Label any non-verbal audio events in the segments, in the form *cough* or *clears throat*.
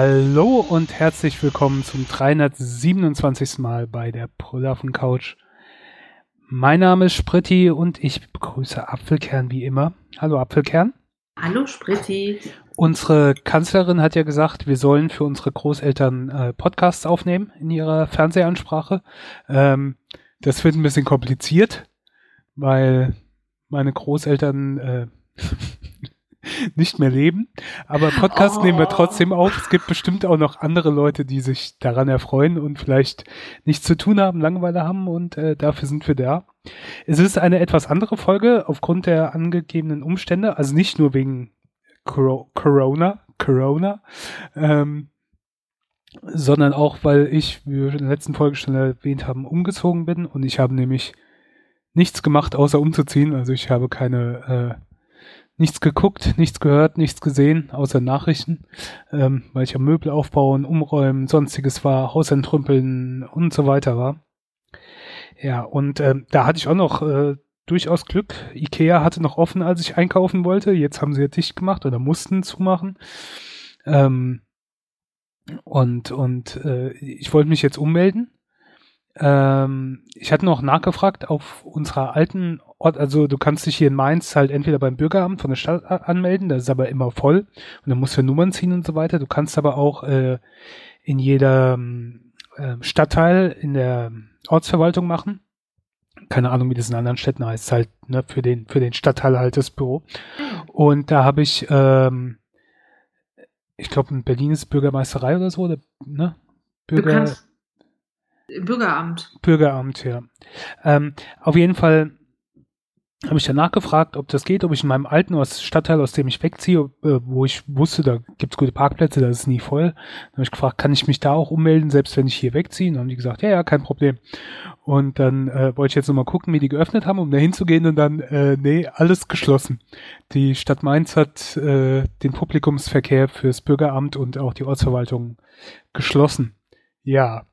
Hallo und herzlich willkommen zum 327. Mal bei der Brüllaffen Couch. Mein Name ist Spritti und ich begrüße Apfelkern wie immer. Hallo Apfelkern. Hallo Spritti. Unsere Kanzlerin hat ja gesagt, wir sollen für unsere Großeltern äh, Podcasts aufnehmen in ihrer Fernsehansprache. Ähm, das wird ein bisschen kompliziert, weil meine Großeltern äh, *laughs* nicht mehr leben. Aber Podcast Oh. nehmen wir trotzdem auf. Es gibt bestimmt auch noch andere Leute, die sich daran erfreuen und vielleicht nichts zu tun haben, Langeweile haben und äh, dafür sind wir da. Es ist eine etwas andere Folge aufgrund der angegebenen Umstände, also nicht nur wegen Coro Corona, Corona, ähm, sondern auch, weil ich, wie wir in der letzten Folge schon erwähnt haben, umgezogen bin und ich habe nämlich nichts gemacht, außer umzuziehen. Also ich habe keine, äh, nichts geguckt, nichts gehört, nichts gesehen, außer Nachrichten, ähm, weil ich am Möbel aufbauen, umräumen, sonstiges war, Haus entrümpeln und so weiter war. Ja, und ähm, da hatte ich auch noch äh, durchaus Glück. Ikea hatte noch offen, als ich einkaufen wollte. Jetzt haben sie ja dicht gemacht oder mussten zumachen. Ähm, und und äh, ich wollte mich jetzt ummelden. Ähm, ich hatte noch nachgefragt auf unserer alten also du kannst dich hier in Mainz halt entweder beim Bürgeramt von der Stadt anmelden, das ist aber immer voll und dann musst du Nummern ziehen und so weiter. Du kannst aber auch äh, in jedem äh, Stadtteil in der Ortsverwaltung machen. Keine Ahnung, wie das in anderen Städten heißt, halt ne, für den für den Stadtteil halt das Büro. Und da habe ich, ähm, ich glaube, in Berlin ist Bürgermeisterei oder so, oder, ne? Bürger, Bürgeramt. Bürgeramt, ja. Ähm, auf jeden Fall habe ich danach gefragt, ob das geht, ob ich in meinem alten Stadtteil, aus dem ich wegziehe, äh, wo ich wusste, da gibt's gute Parkplätze, da ist nie voll. Dann habe ich gefragt, kann ich mich da auch ummelden, selbst wenn ich hier wegziehe? Und dann haben die gesagt, ja, ja, kein Problem. Und dann äh, wollte ich jetzt nochmal gucken, wie die geöffnet haben, um da hinzugehen und dann, äh, nee, alles geschlossen. Die Stadt Mainz hat äh, den Publikumsverkehr fürs Bürgeramt und auch die Ortsverwaltung geschlossen. Ja.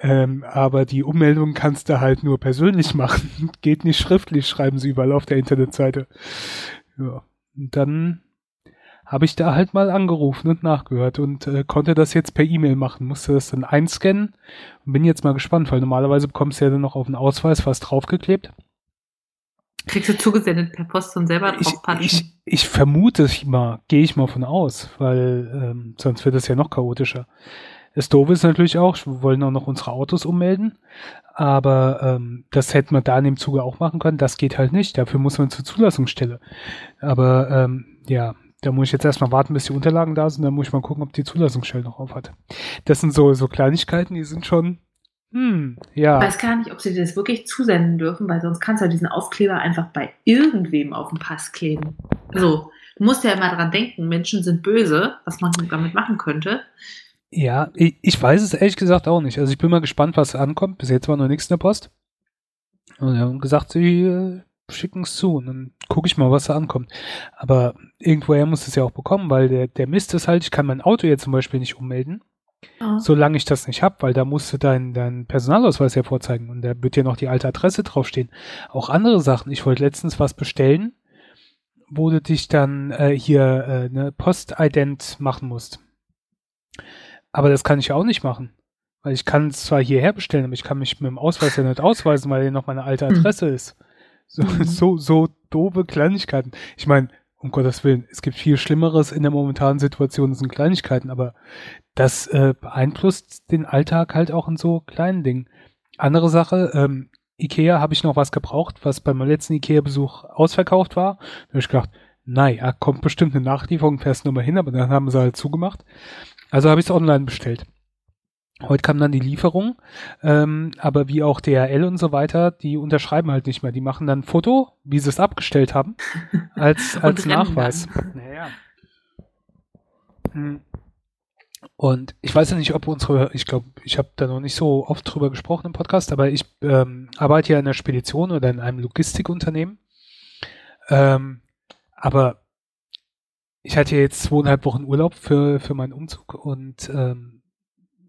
Ähm, aber die Ummeldung kannst du halt nur persönlich *laughs* machen. Geht nicht schriftlich, schreiben sie überall auf der Internetseite. Ja. Und dann habe ich da halt mal angerufen und nachgehört und äh, konnte das jetzt per E-Mail machen. Musste das dann einscannen und bin jetzt mal gespannt, weil normalerweise bekommst du ja dann noch auf den Ausweis was draufgeklebt. Kriegst du zugesendet per Post und selber Ich, draufpatschen. ich, ich vermute ich mal, gehe ich mal von aus, weil ähm, sonst wird es ja noch chaotischer. Das Doofe ist natürlich auch, wir wollen auch noch unsere Autos ummelden, aber ähm, das hätten wir da in dem Zuge auch machen können. Das geht halt nicht. Dafür muss man zur Zulassungsstelle. Aber ähm, ja, da muss ich jetzt erstmal warten, bis die Unterlagen da sind. Dann muss ich mal gucken, ob die Zulassungsstelle noch auf hat. Das sind so, so Kleinigkeiten, die sind schon, hm, ja. Ich weiß gar nicht, ob sie das wirklich zusenden dürfen, weil sonst kannst du ja diesen Aufkleber einfach bei irgendwem auf den Pass kleben. So, du musst ja immer dran denken, Menschen sind böse, was man damit machen könnte. Ja, ich, ich weiß es ehrlich gesagt auch nicht. Also ich bin mal gespannt, was ankommt. Bis jetzt war noch nichts in der Post. Und sie haben gesagt, sie äh, schicken es zu. Und dann gucke ich mal, was da ankommt. Aber irgendwoher muss es ja auch bekommen, weil der, der Mist ist halt, ich kann mein Auto jetzt zum Beispiel nicht ummelden, Ja. solange ich das nicht hab, weil da musst du deinen dein Personalausweis ja vorzeigen. Und da wird ja noch die alte Adresse draufstehen. Auch andere Sachen. Ich wollte letztens was bestellen, wo du dich dann äh, hier äh, eine Postident machen musst. Aber das kann ich ja auch nicht machen. Weil ich kann es zwar hierher bestellen, aber ich kann mich mit dem Ausweis ja nicht ausweisen, weil hier noch meine alte Hm. Adresse ist. So, Mhm. so, so doofe Kleinigkeiten. Ich meine, um Gottes Willen, es gibt viel Schlimmeres in der momentanen Situation, das sind Kleinigkeiten, aber das äh, beeinflusst den Alltag halt auch in so kleinen Dingen. Andere Sache, ähm, Ikea habe ich noch was gebraucht, was bei meinem letzten Ikea-Besuch ausverkauft war. Da habe ich gedacht, naja, kommt bestimmt eine Nachlieferung, fährst du nochmal hin, aber dann haben sie halt zugemacht. Also habe ich es online bestellt. Heute kam dann die Lieferung, ähm, aber wie auch DHL und so weiter, die unterschreiben halt nicht mehr. Die machen dann ein Foto, wie sie es abgestellt haben, *laughs* als, als Nachweis. Naja. Hm. Und ich weiß ja nicht, ob unsere, ich glaube, ich habe da noch nicht so oft drüber gesprochen im Podcast, aber ich ähm, arbeite ja in einer Spedition oder in einem Logistikunternehmen. Ähm, aber ich hatte jetzt zweieinhalb Wochen Urlaub für, für meinen Umzug und ähm,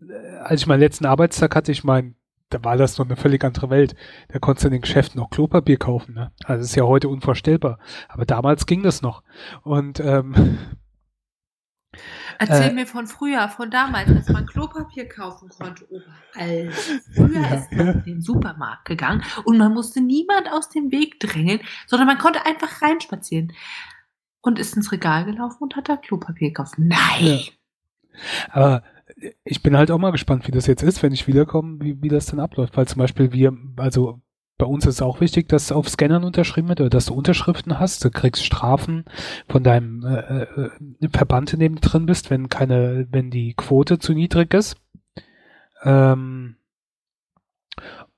äh, als ich meinen letzten Arbeitstag hatte, ich meinen da war das noch eine völlig andere Welt. Da konntest du in den Geschäften noch Klopapier kaufen. Ne? Also das ist ja heute unvorstellbar. Aber damals ging das noch. Und ähm, *laughs* Erzähl äh, mir von früher, von damals, als man Klopapier kaufen konnte. Überall. Früher ja, ist man ja. in den Supermarkt gegangen und man musste niemand aus dem Weg drängeln, sondern man konnte einfach reinspazieren. Und ist ins Regal gelaufen und hat da Klopapier gekauft. Nein! Ja. Aber ich bin halt auch mal gespannt, wie das jetzt ist, wenn ich wiederkomme, wie, wie das dann abläuft. Weil zum Beispiel wir, also bei uns ist es auch wichtig, dass auf Scannern unterschrieben wird oder dass du Unterschriften hast. Du kriegst Strafen von deinem äh, äh, Verband, in dem du drin bist, wenn keine, wenn die Quote zu niedrig ist. Ähm,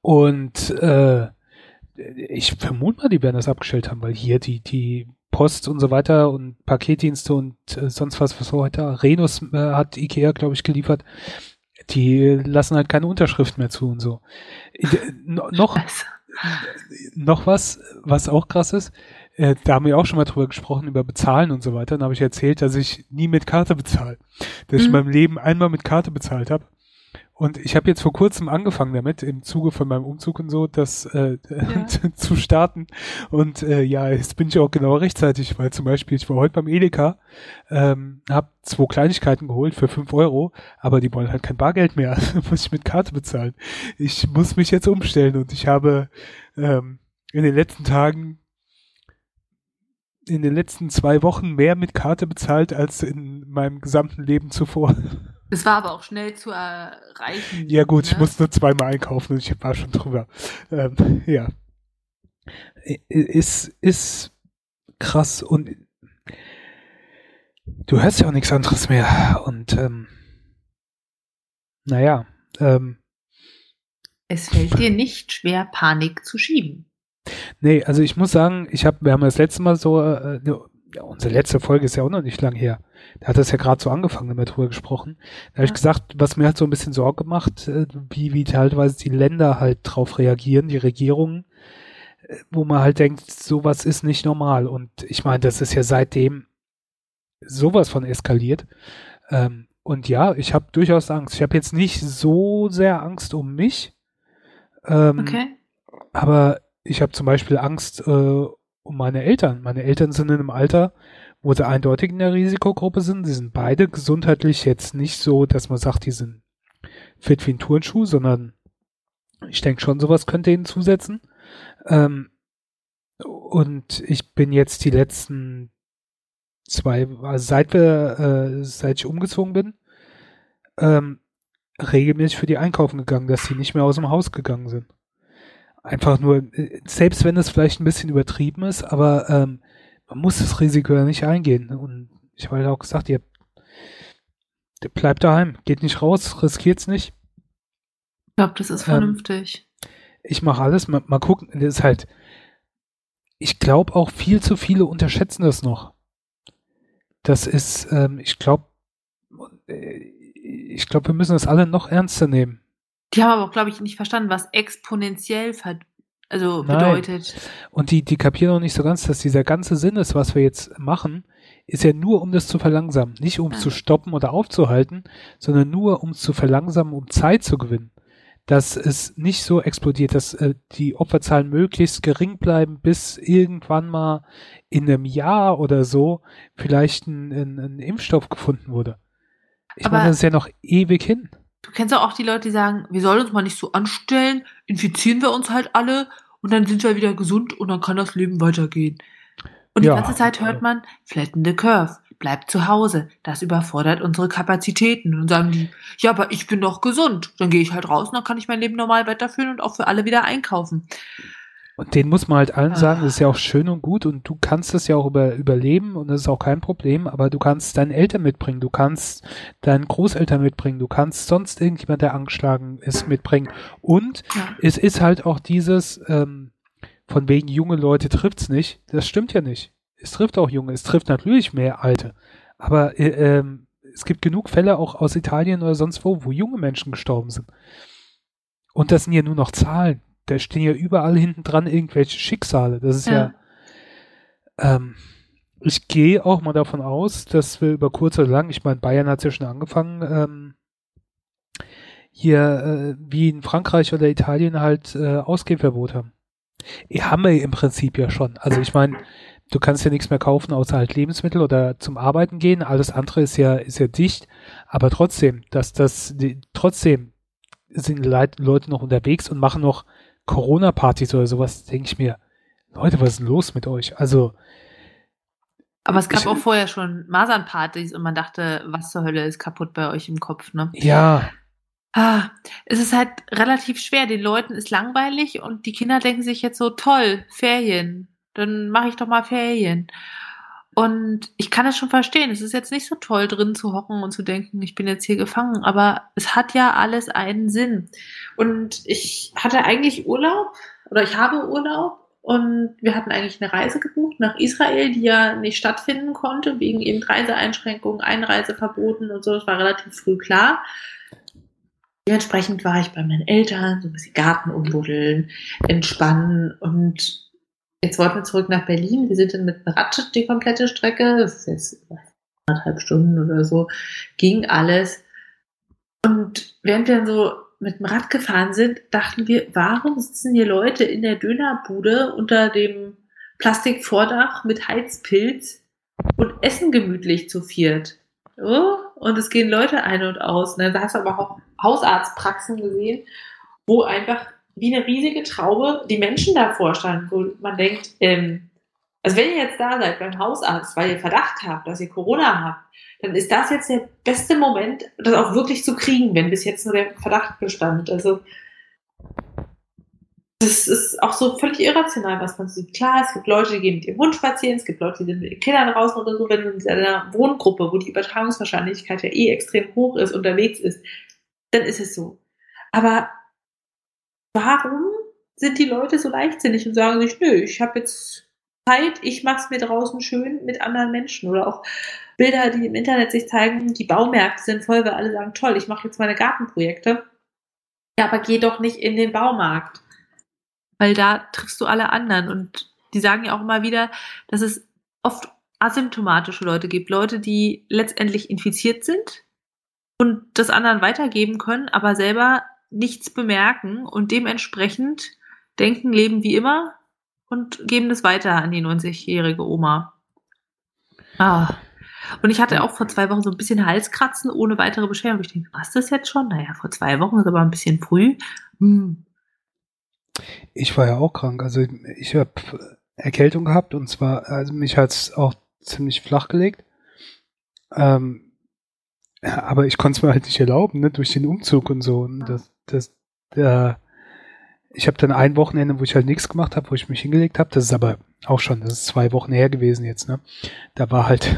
und äh, ich vermute mal, die werden das abgestellt haben, weil hier die, die Post und so weiter und Paketdienste und äh, sonst was, was heute Renus äh, hat Ikea, glaube ich, geliefert. Die lassen halt keine Unterschrift mehr zu und so. Äh, noch, noch was, was auch krass ist, äh, da haben wir auch schon mal drüber gesprochen, über Bezahlen und so weiter. Dann habe ich erzählt, dass ich nie mit Karte bezahle. Dass mhm. ich in meinem Leben einmal mit Karte bezahlt habe. Und ich habe jetzt vor kurzem angefangen damit, im Zuge von meinem Umzug und so, das äh, ja. *laughs* zu starten. Und äh, ja, jetzt bin ich auch genau rechtzeitig, weil zum Beispiel, ich war heute beim Edeka, ähm, habe zwei Kleinigkeiten geholt für fünf Euro, aber die wollen halt kein Bargeld mehr. *laughs* Also muss ich mit Karte bezahlen. Ich muss mich jetzt umstellen und ich habe ähm, in den letzten Tagen in den letzten zwei Wochen mehr mit Karte bezahlt als in meinem gesamten Leben zuvor. *laughs* Das war aber auch schnell zu erreichen. Ja gut, ne? ich musste nur zweimal einkaufen und ich war schon drüber. Ähm, ja. Ist, ist krass und du hörst ja auch nichts anderes mehr. Und ähm, naja. Ähm, es fällt dir nicht schwer, Panik zu schieben. Nee, also ich muss sagen, ich habe, wir haben das letzte Mal so, äh, ja, unsere letzte Folge ist ja auch noch nicht lang her. Da hat das ja gerade so angefangen, damit drüber gesprochen. Da habe ich gesagt, was mir halt so ein bisschen Sorge macht, äh, wie, wie teilweise die Länder halt drauf reagieren, die Regierungen, äh, wo man halt denkt, sowas ist nicht normal. Und ich meine, das ist ja seitdem sowas von eskaliert. Ähm, und ja, ich habe durchaus Angst. Ich habe jetzt nicht so sehr Angst um mich. Ähm, okay. Aber ich habe zum Beispiel Angst äh, um meine Eltern. Meine Eltern sind in einem Alter, wo sie eindeutig in der Risikogruppe sind. Sie sind beide gesundheitlich jetzt nicht so, dass man sagt, die sind fit wie ein Turnschuh, sondern ich denke schon, sowas könnte ihnen zusetzen. Ähm, und ich bin jetzt die letzten zwei, also seit wir, äh, seit ich umgezogen bin, ähm, regelmäßig für die einkaufen gegangen, dass sie nicht mehr aus dem Haus gegangen sind einfach nur, äh, selbst wenn es vielleicht ein bisschen übertrieben ist, aber ähm, man muss das Risiko ja nicht eingehen. Und ich habe halt auch gesagt, ihr bleibt daheim, geht nicht raus, riskiert's nicht. Ich glaube, das ist vernünftig. Ähm, ich mache alles, mal, mal gucken, das ist halt, ich glaube auch viel zu viele unterschätzen das noch. Das ist, ähm, ich glaube, äh, ich glaube, wir müssen das alle noch ernster nehmen. Die haben aber auch, glaube ich, nicht verstanden, was exponentiell also bedeutet. Nein. Und die, die kapieren auch nicht so ganz, dass dieser ganze Sinn ist, was wir jetzt machen, ist ja nur, um das zu verlangsamen. Nicht um zu stoppen oder aufzuhalten, sondern nur, um es zu verlangsamen, um Zeit zu gewinnen. Dass es nicht so explodiert, dass äh, die Opferzahlen möglichst gering bleiben, bis irgendwann mal in einem Jahr oder so vielleicht ein, ein, ein Impfstoff gefunden wurde. Ich Aber meine, das ist ja noch ewig hin. Du kennst auch die Leute, die sagen, wir sollen uns mal nicht so anstellen, infizieren wir uns halt alle und dann sind wir wieder gesund und dann kann das Leben weitergehen. Und die ja, ganze Zeit hört man, flatten the curve, bleibt zu Hause, das überfordert unsere Kapazitäten. Und dann sagen die, ja, aber ich bin doch gesund. Dann gehe ich halt raus und dann kann ich mein Leben normal weiterführen und auch für alle wieder einkaufen. Und den muss man halt allen sagen, das ist ja auch schön und gut und du kannst es ja auch über, überleben und das ist auch kein Problem, aber du kannst deine Eltern mitbringen, du kannst deinen Großeltern mitbringen, du kannst sonst irgendjemand, der angeschlagen ist, mitbringen. Und ja. es ist halt auch dieses, ähm, von wegen junge Leute trifft's nicht, das stimmt ja nicht. Es trifft auch junge, es trifft natürlich mehr alte. Aber äh, ähm, es gibt genug Fälle auch aus Italien oder sonst wo, wo junge Menschen gestorben sind. Und das sind ja nur noch Zahlen da stehen ja überall hinten dran irgendwelche Schicksale. Das ist ja, ja ähm, ich gehe auch mal davon aus, dass wir über kurz oder lang, ich meine, Bayern hat ja schon angefangen, ähm, hier äh, wie in Frankreich oder Italien halt äh, Ausgehverbot haben. Die haben wir im Prinzip ja schon. Also ich meine, du kannst ja nichts mehr kaufen außer halt Lebensmittel oder zum Arbeiten gehen. Alles andere ist ja ist ja dicht. Aber trotzdem, dass das die, trotzdem sind Leute noch unterwegs und machen noch Corona-Partys oder sowas. Denke ich mir, Leute, was ist los mit euch? Also aber es gab ich, auch vorher schon Masernpartys und man dachte, was zur Hölle ist kaputt bei euch im Kopf, ne? Ja. Ah, es ist halt relativ schwer. Den Leuten ist langweilig und die Kinder denken sich jetzt so, toll, Ferien. Dann mache ich doch mal Ferien. Und ich kann es schon verstehen. Es ist jetzt nicht so toll, drin zu hocken und zu denken, ich bin jetzt hier gefangen. Aber es hat ja alles einen Sinn. Und ich hatte eigentlich Urlaub oder ich habe Urlaub und wir hatten eigentlich eine Reise gebucht nach Israel, die ja nicht stattfinden konnte, wegen eben Reiseeinschränkungen, Einreiseverboten und so. Das war relativ früh klar. Dementsprechend war ich bei meinen Eltern, so ein bisschen Garten umbuddeln, entspannen und jetzt wollten wir zurück nach Berlin. Wir sind dann mit dem Rad die komplette Strecke, das ist jetzt anderthalb Stunden oder so, ging alles. Und während wir dann so mit dem Rad gefahren sind, dachten wir, warum sitzen hier Leute in der Dönerbude unter dem Plastikvordach mit Heizpilz und essen gemütlich zu viert? Oh, und es gehen Leute ein und aus. Ne? Da hast du aber auch Hausarztpraxen gesehen, wo einfach wie eine riesige Traube die Menschen davor standen, wo man denkt, ähm, also wenn ihr jetzt da seid beim Hausarzt, weil ihr Verdacht habt, dass ihr Corona habt, dann ist das jetzt der beste Moment, das auch wirklich zu kriegen, wenn bis jetzt nur der Verdacht bestand. Also das ist auch so völlig irrational, was man sieht. Klar, es gibt Leute, die gehen mit ihrem Hund spazieren, es gibt Leute, die sind mit ihren Kindern draußen oder so, wenn du in einer Wohngruppe, wo die Übertragungswahrscheinlichkeit ja eh extrem hoch ist, unterwegs ist, dann ist es so. Aber warum sind die Leute so leichtsinnig und sagen sich, nö, ich habe jetzt Zeit, ich mache es mir draußen schön mit anderen Menschen oder auch Bilder, die im Internet sich zeigen, die Baumärkte sind voll, weil alle sagen, toll, ich mache jetzt meine Gartenprojekte. Ja, aber geh doch nicht in den Baumarkt. Weil da triffst du alle anderen. Und die sagen ja auch immer wieder, dass es oft asymptomatische Leute gibt. Leute, die letztendlich infiziert sind und das anderen weitergeben können, aber selber nichts bemerken und dementsprechend denken, leben wie immer und geben das weiter an die 90-jährige Oma. Ah. Und ich hatte auch vor zwei Wochen so ein bisschen Halskratzen ohne weitere Beschwerden. Ich denke, was das jetzt schon? Naja, vor zwei Wochen ist aber ein bisschen früh. Hm. Ich war ja auch krank. Also ich habe Erkältung gehabt und zwar, also mich hat es auch ziemlich flach gelegt. Ähm, aber ich konnte es mir halt nicht erlauben, ne, durch den Umzug und so. Und das, das, der, ich habe dann ein Wochenende, wo ich halt nichts gemacht habe, wo ich mich hingelegt habe. Das ist aber auch schon, das ist zwei Wochen her gewesen jetzt, ne? Da war halt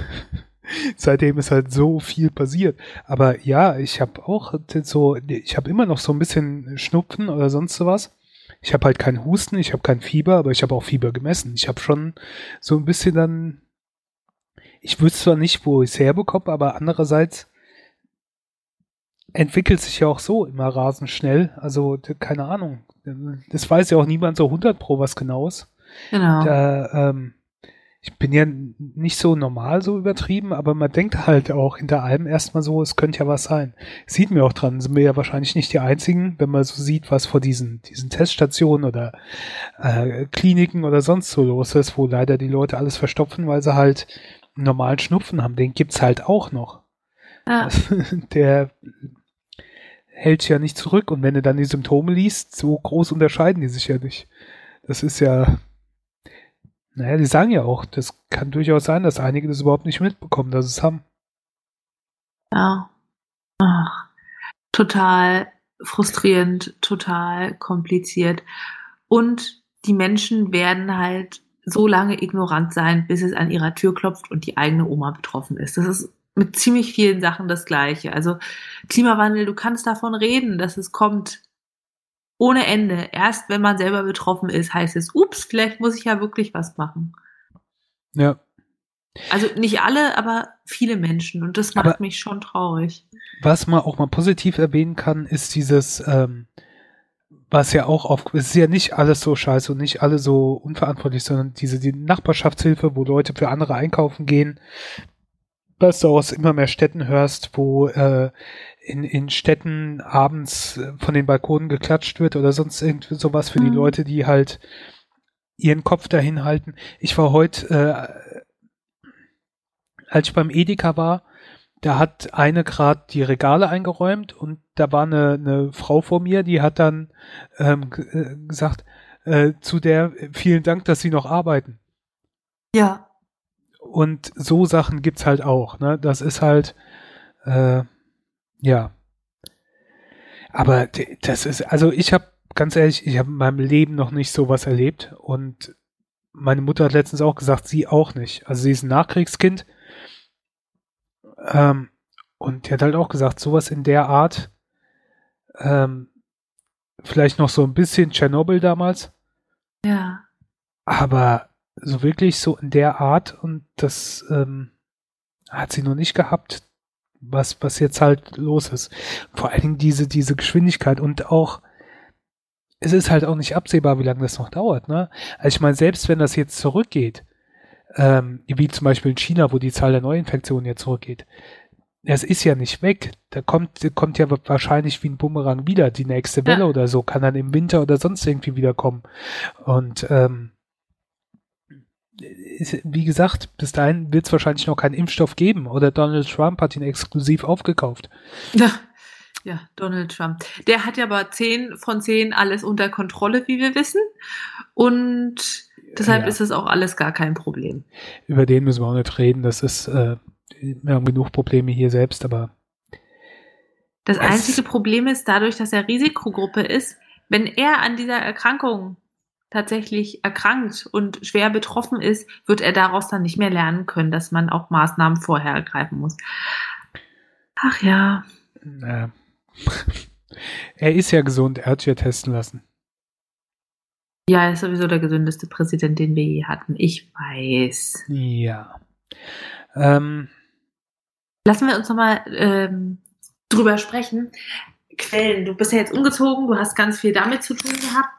*laughs* seitdem ist halt so viel passiert. Aber ja, ich habe auch so, ich habe immer noch so ein bisschen Schnupfen oder sonst sowas. Ich habe halt keinen Husten, ich habe kein Fieber, aber ich habe auch Fieber gemessen. Ich habe schon so ein bisschen dann, ich wüsste zwar nicht, wo ich es herbekomme, aber andererseits entwickelt sich ja auch so immer rasend schnell. Also keine Ahnung. Das weiß ja auch niemand so 100 pro was genaues. Genau. Da, ähm, ich bin ja nicht so normal so übertrieben, aber man denkt halt auch hinter allem erstmal so, es könnte ja was sein. Sieht mir auch dran, sind wir ja wahrscheinlich nicht die einzigen, wenn man so sieht, was vor diesen, diesen Teststationen oder äh, Kliniken oder sonst so los ist, wo leider die Leute alles verstopfen, weil sie halt einen normalen Schnupfen haben. Den gibt's halt auch noch. Ah. *laughs* Der hält ja nicht zurück und wenn du dann die Symptome liest, so groß unterscheiden die sich ja nicht. Das ist ja, naja, die sagen ja auch, das kann durchaus sein, dass einige das überhaupt nicht mitbekommen, dass es haben. Ja. Ach, total frustrierend, total kompliziert. Und die Menschen werden halt so lange ignorant sein, bis es an ihrer Tür klopft und die eigene Oma betroffen ist. Das ist mit ziemlich vielen Sachen das Gleiche. Also Klimawandel, du kannst davon reden, dass es kommt, ohne Ende. Erst wenn man selber betroffen ist, heißt es, ups, vielleicht muss ich ja wirklich was machen. Ja. Also nicht alle, aber viele Menschen. Und das macht aber mich schon traurig. Was man auch mal positiv erwähnen kann, ist dieses, ähm, was ja auch auf, es ist ja nicht alles so scheiße und nicht alle so unverantwortlich, sondern diese die Nachbarschaftshilfe, wo Leute für andere einkaufen gehen, was du aus immer mehr Städten hörst, wo äh, in, in Städten abends äh, von den Balkonen geklatscht wird oder sonst irgendwie sowas für mhm. die Leute, die halt ihren Kopf dahin halten. Ich war heute, äh, als ich beim Edeka war, da hat eine gerade die Regale eingeräumt und da war eine, eine Frau vor mir, die hat dann ähm, äh, gesagt, äh, zu der vielen Dank, dass Sie noch arbeiten. Ja. Und so Sachen gibt's halt auch. Ne? Das ist halt, äh, ja. Aber das ist, also ich habe ganz ehrlich, ich habe in meinem Leben noch nicht sowas erlebt und meine Mutter hat letztens auch gesagt, sie auch nicht. Also sie ist ein Nachkriegskind ähm, und die hat halt auch gesagt, sowas in der Art, ähm, vielleicht noch so ein bisschen Tschernobyl damals. Ja. Aber so wirklich so in der Art und das ähm, hat sie noch nicht gehabt was, was jetzt halt los ist. Vor allen Dingen diese, diese Geschwindigkeit und auch, es ist halt auch nicht absehbar, wie lange das noch dauert, ne? Also ich meine, selbst wenn das jetzt zurückgeht, ähm, wie zum Beispiel in China, wo die Zahl der Neuinfektionen jetzt zurückgeht, es ist ja nicht weg. Da kommt, kommt ja wahrscheinlich wie ein Bumerang wieder. Die nächste Welle ja. oder so kann dann im Winter oder sonst irgendwie wiederkommen. Und ähm, wie gesagt, bis dahin wird es wahrscheinlich noch keinen Impfstoff geben oder Donald Trump hat ihn exklusiv aufgekauft. Ja, *laughs* ja, Donald Trump. Der hat ja aber 10 von 10 alles unter Kontrolle, wie wir wissen. Und deshalb ja. ist das auch alles gar kein Problem. Über den müssen wir auch nicht reden. Das ist, äh, wir haben genug Probleme hier selbst, aber. Das einzige Problem ist, dadurch, dass er Risikogruppe ist, wenn er an dieser Erkrankung tatsächlich erkrankt und schwer betroffen ist, wird er daraus dann nicht mehr lernen können, dass man auch Maßnahmen vorher ergreifen muss. Ach ja. Na. *laughs* Er ist ja gesund, er hat sich ja testen lassen. Ja, er ist sowieso der gesündeste Präsident, den wir je hatten. Ich weiß. Ja. Ähm. Lassen wir uns nochmal ähm, drüber sprechen. Quellen. Du bist ja jetzt umgezogen, du hast ganz viel damit zu tun gehabt.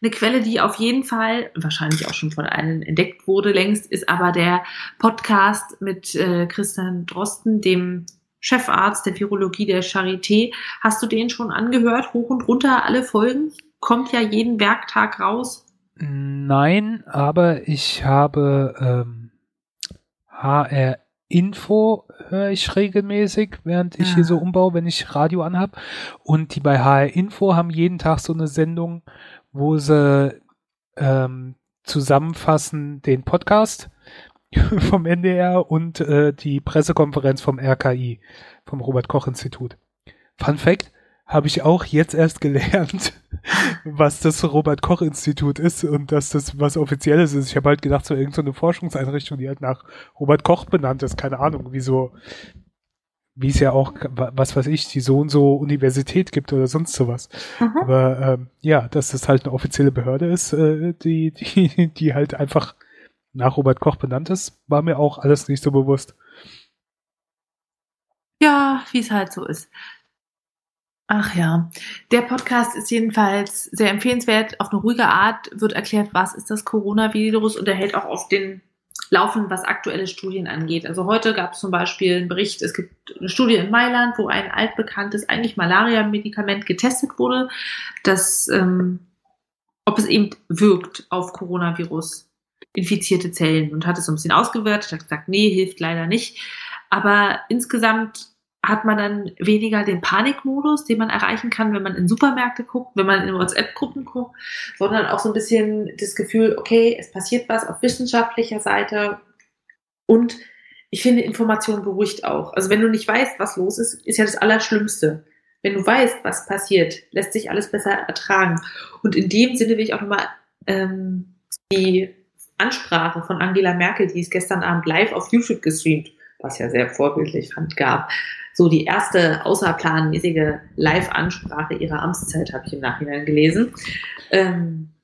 Eine Quelle, die auf jeden Fall, wahrscheinlich auch schon von allen entdeckt wurde längst, ist aber der Podcast mit äh, Christian Drosten, dem Chefarzt der Virologie der Charité. Hast du den schon angehört? Hoch und runter alle Folgen? Kommt ja jeden Werktag raus. Nein, aber ich habe ähm, HR Info höre ich regelmäßig, während ich ja. hier so umbaue, wenn ich Radio anhab. Und die bei HR Info haben jeden Tag so eine Sendung, wo sie ähm, zusammenfassen den Podcast *laughs* vom NDR und äh, die Pressekonferenz vom RKI, vom Robert Koch Institut. Fun Fact, habe ich auch jetzt erst gelernt, *laughs* was das Robert Koch Institut ist und dass das was Offizielles ist. Ich habe halt gedacht, so irgendeine Forschungseinrichtung, die halt nach Robert Koch benannt ist. Keine Ahnung, wieso wie es ja auch, was weiß ich, die so und so Universität gibt oder sonst sowas. Mhm. Aber ähm, ja, dass das halt eine offizielle Behörde ist, äh, die, die, *laughs* die halt einfach nach Robert Koch benannt ist, war mir auch alles nicht so bewusst. Ja, wie es halt so ist. Ach ja, der Podcast ist jedenfalls sehr empfehlenswert. Auf eine ruhige Art wird erklärt, was ist das Coronavirus und er hält auch auf den laufen, was aktuelle Studien angeht. Also heute gab es zum Beispiel einen Bericht, es gibt eine Studie in Mailand, wo ein altbekanntes, eigentlich Malaria-Medikament getestet wurde, das, ähm, ob es eben wirkt auf Coronavirus infizierte Zellen und hat es so ein bisschen ausgewertet, hat gesagt, nee, hilft leider nicht. Aber insgesamt hat man dann weniger den Panikmodus, den man erreichen kann, wenn man in Supermärkte guckt, wenn man in WhatsApp-Gruppen guckt, sondern auch so ein bisschen das Gefühl, okay, es passiert was auf wissenschaftlicher Seite und ich finde, Information beruhigt auch. Also wenn du nicht weißt, was los ist, ist ja das Allerschlimmste. Wenn du weißt, was passiert, lässt sich alles besser ertragen. Und in dem Sinne will ich auch nochmal ähm, die Ansprache von Angela Merkel, die ist gestern Abend live auf YouTube gestreamt, was ja sehr vorbildlich fand, gab so die erste außerplanmäßige Live-Ansprache ihrer Amtszeit, habe ich im Nachhinein gelesen. Ähm,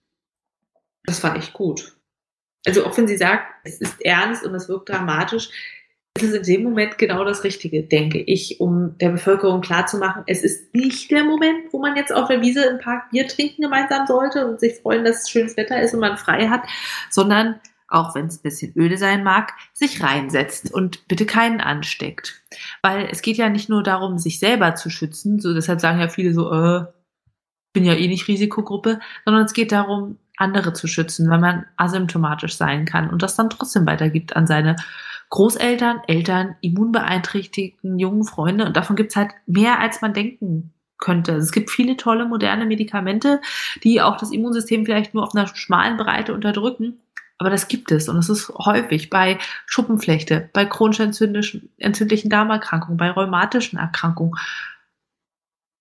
das war echt gut. Also auch wenn sie sagt, es ist ernst und es wirkt dramatisch, ist es in dem Moment genau das Richtige, denke ich, um der Bevölkerung klarzumachen, es ist nicht der Moment, wo man jetzt auf der Wiese im Park Bier trinken gemeinsam sollte und sich freuen, dass es schönes Wetter ist und man frei hat, sondern auch wenn es ein bisschen öde sein mag, sich reinsetzt und bitte keinen ansteckt. Weil es geht ja nicht nur darum, sich selber zu schützen, so deshalb sagen ja viele so, äh, bin ja eh nicht Risikogruppe, sondern es geht darum, andere zu schützen, weil man asymptomatisch sein kann und das dann trotzdem weitergibt an seine Großeltern, Eltern, immunbeeinträchtigten jungen Freunde und davon gibt es halt mehr, als man denken könnte. Also es gibt viele tolle moderne Medikamente, die auch das Immunsystem vielleicht nur auf einer schmalen Breite unterdrücken. Aber das gibt es und es ist häufig bei Schuppenflechte, bei chronisch entzündlichen Darmerkrankungen, bei rheumatischen Erkrankungen.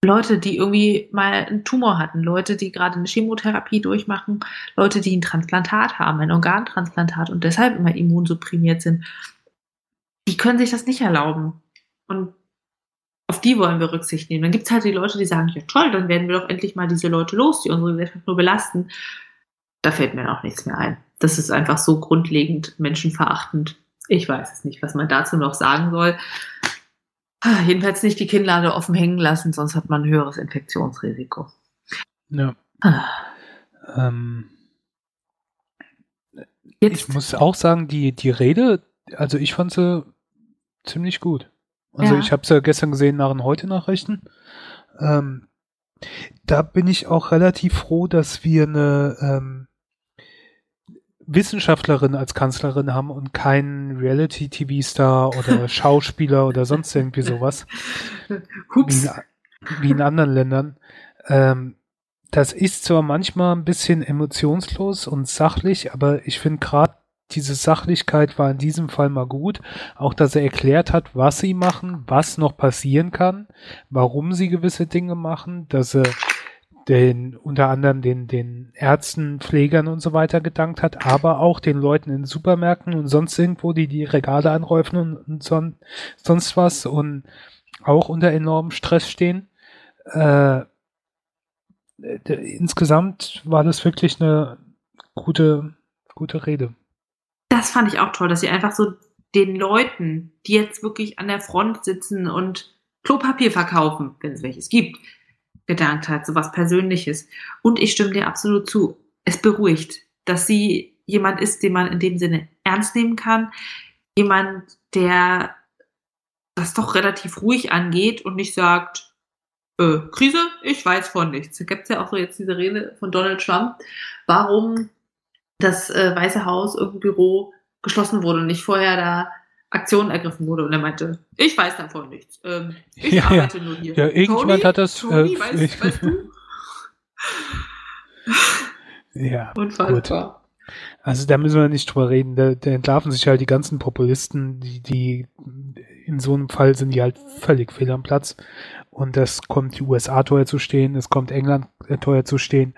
Leute, die irgendwie mal einen Tumor hatten, Leute, die gerade eine Chemotherapie durchmachen, Leute, die ein Transplantat haben, ein Organtransplantat und deshalb immer immunsupprimiert sind, die können sich das nicht erlauben. Und auf die wollen wir Rücksicht nehmen. Dann gibt es halt die Leute, die sagen, ja toll, dann werden wir doch endlich mal diese Leute los, die unsere Gesellschaft nur belasten. Da fällt mir auch nichts mehr ein. Das ist einfach so grundlegend menschenverachtend. Ich weiß es nicht, was man dazu noch sagen soll. Ah, jedenfalls nicht die Kinnlade offen hängen lassen, sonst hat man ein höheres Infektionsrisiko. Ja. Ah. Ähm, ich muss auch sagen, die, die Rede, also ich fand sie ziemlich gut. Also ja. ich habe es ja gestern gesehen nach den Heute-Nachrichten. Ähm, da bin ich auch relativ froh, dass wir eine ähm, Wissenschaftlerin als Kanzlerin haben und keinen Reality-TV-Star oder *laughs* Schauspieler oder sonst irgendwie sowas. Wie in, wie in, anderen Ländern. Ähm, das ist zwar manchmal ein bisschen emotionslos und sachlich, aber ich finde gerade diese Sachlichkeit war in diesem Fall mal gut. Auch, dass er erklärt hat, was sie machen, was noch passieren kann, warum sie gewisse Dinge machen, dass er den unter anderem den, den Ärzten, Pflegern und so weiter gedankt hat, aber auch den Leuten in Supermärkten und sonst irgendwo, die die Regale anräufen und, und son, sonst was und auch unter enormem Stress stehen. Äh, insgesamt war das wirklich eine gute, gute Rede. Das fand ich auch toll, dass sie einfach so den Leuten, die jetzt wirklich an der Front sitzen und Klopapier verkaufen, wenn es welches gibt, gedankt hat, so was Persönliches. Und ich stimme dir absolut zu. Es beruhigt, dass sie jemand ist, den man in dem Sinne ernst nehmen kann. Jemand, der das doch relativ ruhig angeht und nicht sagt, äh, Krise, ich weiß von nichts. Da gibt es ja auch so jetzt diese Rede von Donald Trump, warum das äh, Weiße Haus, irgendein Büro geschlossen wurde und nicht vorher da Aktion ergriffen wurde. Und er meinte, ich weiß davon nichts. Ähm, ich ja, arbeite ja. nur hier. Ja, irgendjemand Tony, hat das. Tony, äh, weißt, weißt du? ja. Unfallbar. Also da müssen wir nicht drüber reden. Da, da entlarven sich halt die ganzen Populisten, die, die in so einem Fall sind die halt völlig fehl am Platz. Und das kommt die USA teuer zu stehen, es kommt England äh, teuer zu stehen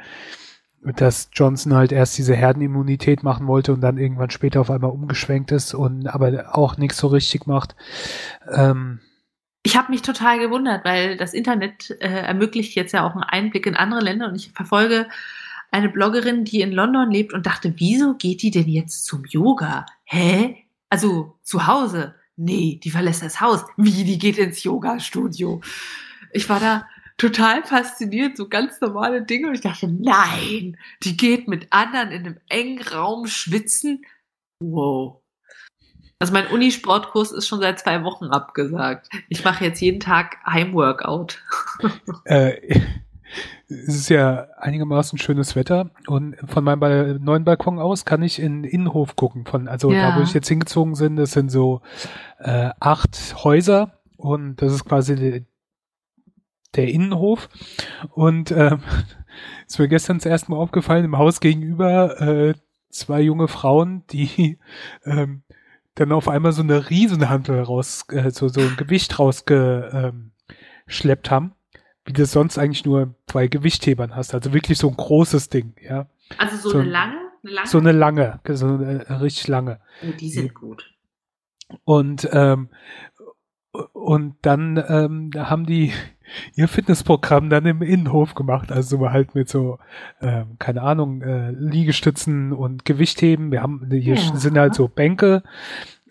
dass Johnson halt erst diese Herdenimmunität machen wollte und dann irgendwann später auf einmal umgeschwenkt ist und aber auch nichts so richtig macht. Ähm, ich habe mich total gewundert, weil das Internet äh, ermöglicht jetzt ja auch einen Einblick in andere Länder und ich verfolge eine Bloggerin, die in London lebt und dachte, wieso geht die denn jetzt zum Yoga? Hä? Also zu Hause? Nee, die verlässt das Haus. Wie, die geht ins Yoga-Studio? Ich war da total fasziniert, so ganz normale Dinge. Und ich dachte, nein, die geht mit anderen in einem engen Raum schwitzen. Wow. Also mein Unisportkurs ist schon seit zwei Wochen abgesagt. Ich mache jetzt jeden Tag Heimworkout. *laughs* äh, es ist ja einigermaßen schönes Wetter und von meinem neuen Balkon aus kann ich in den Innenhof gucken. Von, also ja. da, wo ich jetzt hingezogen bin, das sind so äh, acht Häuser und das ist quasi der Innenhof. Und *laughs* ist mir gestern das erste Mal aufgefallen, im Haus gegenüber äh, zwei junge Frauen, die *laughs* ähm, dann auf einmal so eine Riesenhandel raus, äh, so, so ein Gewicht rausgeschleppt ähm, haben, wie du sonst eigentlich nur bei Gewichthebern hast. Also wirklich so ein großes Ding, ja. Also so, so eine lange? Eine lange? So eine lange, so eine äh, richtig lange. Oh, die sind gut. Und ähm, und dann ähm, haben die ihr Fitnessprogramm dann im Innenhof gemacht. Also halt mit so, ähm, keine Ahnung, äh, Liegestützen und Gewichtheben. Wir haben, hier ja. sind halt so Bänke,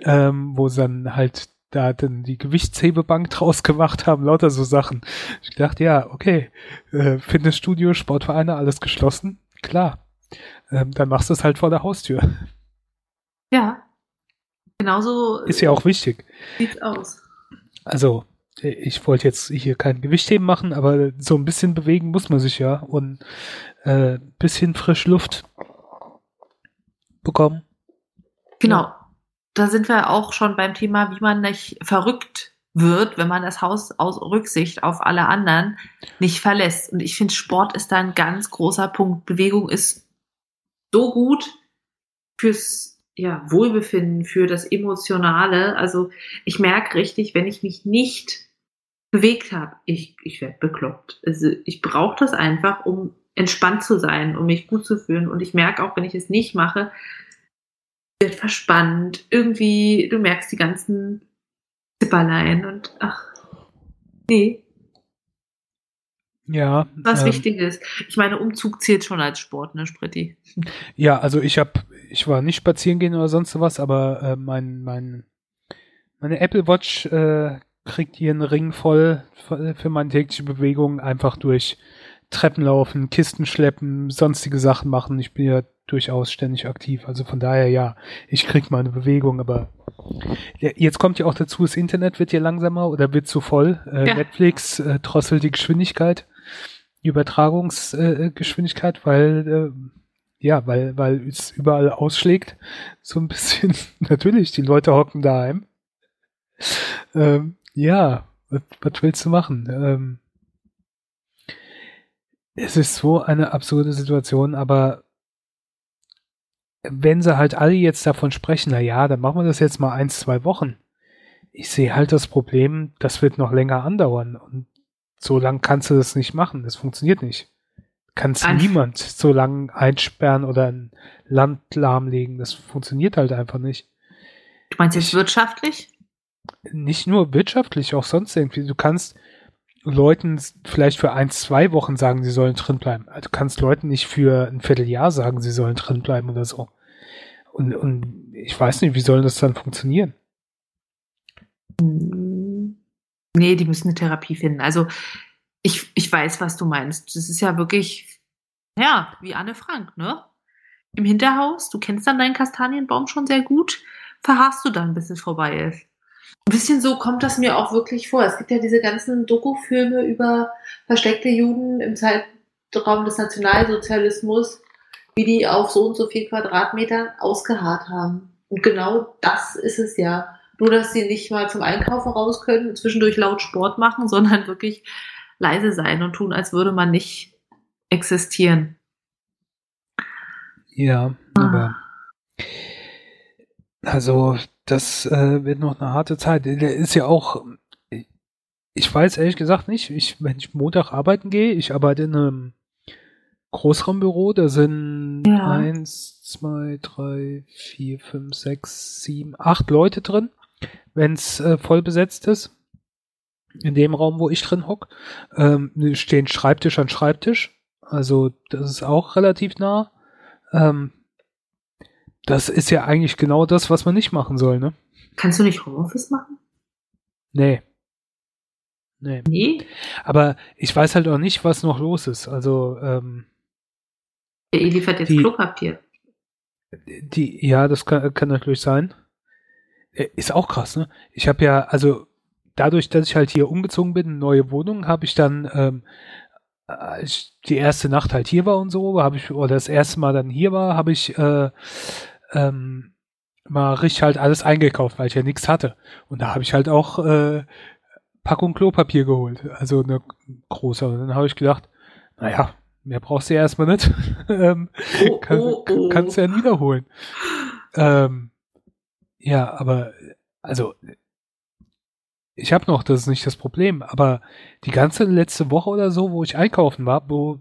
ähm, wo sie dann halt da dann die Gewichtshebebank *laughs* draus gemacht haben, lauter so Sachen. Ich dachte, ja, okay, äh, Fitnessstudio, Sportvereine, alles geschlossen, klar. Ähm, dann machst du es halt vor der Haustür. Ja. Genauso. Ist ja auch wichtig. Sieht's aus. Also, ich wollte jetzt hier kein Gewichtheben machen, aber so ein bisschen bewegen muss man sich ja und äh, bisschen frisch Luft bekommen. Genau. Da sind wir auch schon beim Thema, wie man nicht verrückt wird, wenn man das Haus aus Rücksicht auf alle anderen nicht verlässt. Und ich finde, Sport ist da ein ganz großer Punkt. Bewegung ist so gut fürs ja, Wohlbefinden, für das Emotionale. Also ich merke richtig, wenn ich mich nicht bewegt habe, ich, ich werde bekloppt. Also ich brauche das einfach, um entspannt zu sein, um mich gut zu fühlen. Und ich merke auch, wenn ich es nicht mache, wird verspannt. Irgendwie, du merkst die ganzen Zipperlein und ach, nee. Ja. Was ähm, wichtig ist. Ich meine, Umzug zählt schon als Sport, ne, Spritti? Ja, also ich habe, ich war nicht spazieren gehen oder sonst was, aber äh, mein, mein, meine Apple Watch äh, kriegt ihren Ring voll für meine tägliche Bewegung einfach durch Treppen laufen, Kisten schleppen, sonstige Sachen machen. Ich bin ja durchaus ständig aktiv. Also von daher ja, ich krieg meine Bewegung, aber jetzt kommt ja auch dazu, das Internet wird ja langsamer oder wird zu voll. Äh, ja. Netflix äh, drosselt die Geschwindigkeit, die Übertragungsgeschwindigkeit, weil äh, ja, weil, weil es überall ausschlägt. So ein bisschen, *laughs* natürlich, die Leute hocken daheim. Ähm, ja, was, willst du machen? Ähm, es ist so eine absurde Situation, aber wenn sie halt alle jetzt davon sprechen, na ja, dann machen wir das jetzt mal ein, zwei Wochen. Ich sehe halt das Problem, das wird noch länger andauern und so lang kannst du das nicht machen. Das funktioniert nicht. Kannst Einf niemand so lang einsperren oder ein Land lahmlegen. Das funktioniert halt einfach nicht. Du meinst jetzt wirtschaftlich? Nicht nur wirtschaftlich, auch sonst irgendwie. Du kannst, Leuten vielleicht für ein, zwei Wochen sagen, sie sollen drin bleiben. Also du kannst Leuten nicht für ein Vierteljahr sagen, sie sollen drin bleiben oder so. Und, und ich weiß nicht, wie soll das dann funktionieren? Nee, die müssen eine Therapie finden. Also ich, ich weiß, was du meinst. Das ist ja wirklich, ja, wie Anne Frank, ne? Im Hinterhaus, du kennst dann deinen Kastanienbaum schon sehr gut, verharrst du dann, bis es vorbei ist. Ein bisschen so kommt das mir auch wirklich vor. Es gibt ja diese ganzen Doku-Filme über versteckte Juden im Zeitraum des Nationalsozialismus, wie die auf so und so viel Quadratmetern ausgeharrt haben. Und genau das ist es ja. Nur, dass sie nicht mal zum Einkaufen raus können zwischendurch laut Sport machen, *laughs* sondern wirklich leise sein und tun, als würde man nicht existieren. Ja, aber also das äh, wird noch eine harte Zeit. Der ist ja auch, ich weiß ehrlich gesagt nicht, ich, wenn ich Montag arbeiten gehe, ich arbeite in einem Großraumbüro, da sind ja. eins, zwei, drei, vier, fünf, sechs, sieben, acht Leute drin, wenn es äh, voll besetzt ist. In dem Raum, wo ich drin hock, ähm, stehen Schreibtisch an Schreibtisch. Also das ist auch relativ nah. Ähm, das ist ja eigentlich genau das, was man nicht machen soll, ne? Kannst du nicht Homeoffice machen? Nee. Nee. Nee? Aber ich weiß halt auch nicht, was noch los ist. Also, ähm. Der E liefert jetzt die, Klopapier. Die, ja, das kann, kann natürlich sein. Äh, ist auch krass, ne? Ich habe ja, also dadurch, dass ich halt hier umgezogen bin, neue Wohnung, habe ich dann, ähm, als ich die erste Nacht halt hier war und so, habe ich, oder das erste Mal dann hier war, habe ich äh, ähm, mal richtig halt alles eingekauft, weil ich ja nichts hatte. Und da habe ich halt auch äh, Packung Klopapier geholt, also eine große. Und dann habe ich gedacht, naja, mehr brauchst du ja erstmal nicht. *laughs* ähm, oh, *laughs* kann, oh, oh. Kannst du ja wiederholen. Ähm, ja, aber also ich habe noch, das ist nicht das Problem, aber die ganze letzte Woche oder so, wo ich einkaufen war, wo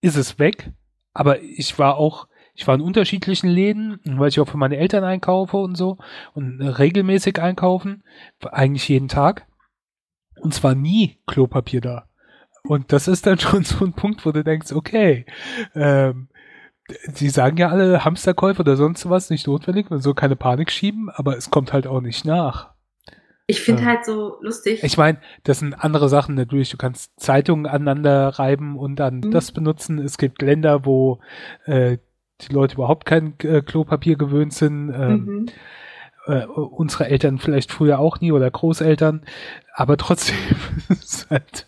ist es weg, aber ich war auch ich war in unterschiedlichen Läden, weil ich auch für meine Eltern einkaufe und so und regelmäßig einkaufen, eigentlich jeden Tag. Und zwar nie Klopapier da. Und das ist dann *laughs* schon so ein Punkt, wo du denkst, okay, ähm, sie sagen ja alle Hamsterkäufe oder sonst was nicht notwendig, man soll keine Panik schieben, aber es kommt halt auch nicht nach. Ich finde ähm, halt so lustig. Ich meine, das sind andere Sachen natürlich. Du kannst Zeitungen aneinander reiben und dann mhm. das benutzen. Es gibt Länder, wo äh, die Leute überhaupt kein äh, Klopapier gewöhnt sind. Ähm, mhm. äh, unsere Eltern vielleicht früher auch nie oder Großeltern, aber trotzdem *laughs* ist halt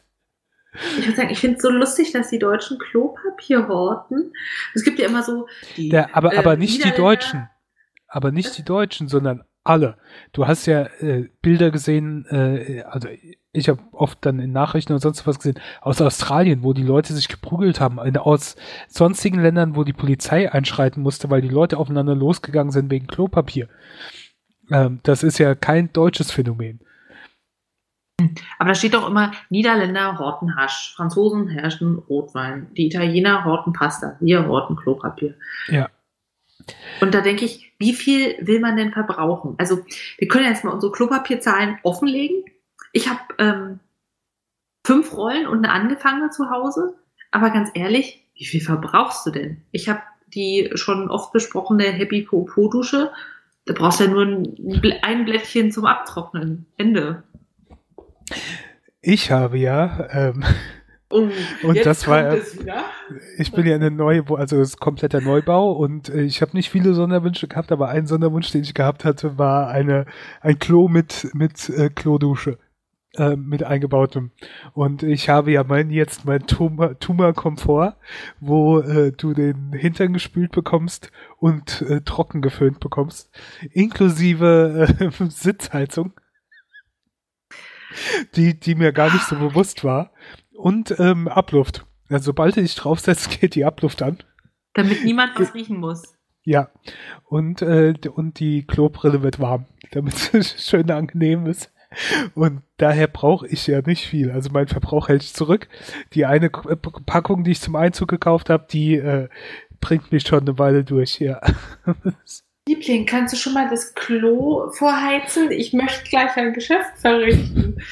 ich würde sagen, ich finde es so lustig, dass die Deutschen Klopapier horten. Es gibt ja immer so die. Der, aber, äh, aber nicht die Deutschen. Aber nicht die Deutschen, sondern alle. Du hast ja äh, Bilder gesehen, äh, also ich habe oft dann in Nachrichten und sonst was gesehen, aus Australien, wo die Leute sich geprügelt haben, aus sonstigen Ländern, wo die Polizei einschreiten musste, weil die Leute aufeinander losgegangen sind wegen Klopapier. Ähm, das ist ja kein deutsches Phänomen. Aber da steht doch immer, Niederländer horten Hasch, Franzosen herrschen Rotwein, die Italiener horten Pasta, wir horten Klopapier. Ja. Und da denke ich, wie viel will man denn verbrauchen? Also wir können jetzt mal unsere Klopapierzahlen offenlegen. Ich habe ähm, fünf Rollen und eine angefangene zu Hause. Aber ganz ehrlich, wie viel verbrauchst du denn? Ich habe die schon oft besprochene Happy Po Dusche. Da brauchst du ja nur ein, ein Blättchen zum Abtrocknen. Ende. Ich habe ja, ähm, und, und das war, ich bin ja eine neue, also es ist kompletter Neubau und äh, ich habe nicht viele Sonderwünsche gehabt, aber ein Sonderwunsch, den ich gehabt hatte, war eine ein Klo mit mit äh, Klodusche äh, mit eingebautem. Und ich habe ja mein jetzt mein Tuma, Tuma Komfort, wo äh, du den Hintern gespült bekommst und äh, trocken geföhnt bekommst, inklusive äh, *laughs* Sitzheizung die, die mir gar nicht so bewusst war. Und ähm, Abluft. Also, sobald ich draufsetze, *laughs* geht die Abluft an. Damit niemand was riechen muss. Ja. Und, äh, und die Klobrille wird warm, *laughs* damit es schön angenehm ist. Und daher brauche ich ja nicht viel. Also mein Verbrauch hält sich zurück. Die eine äh, Packung, die ich zum Einzug gekauft habe, die äh, bringt mich schon eine Weile durch, ja. *laughs* Liebling, kannst du schon mal das Klo vorheizen? Ich möchte gleich ein Geschäft verrichten.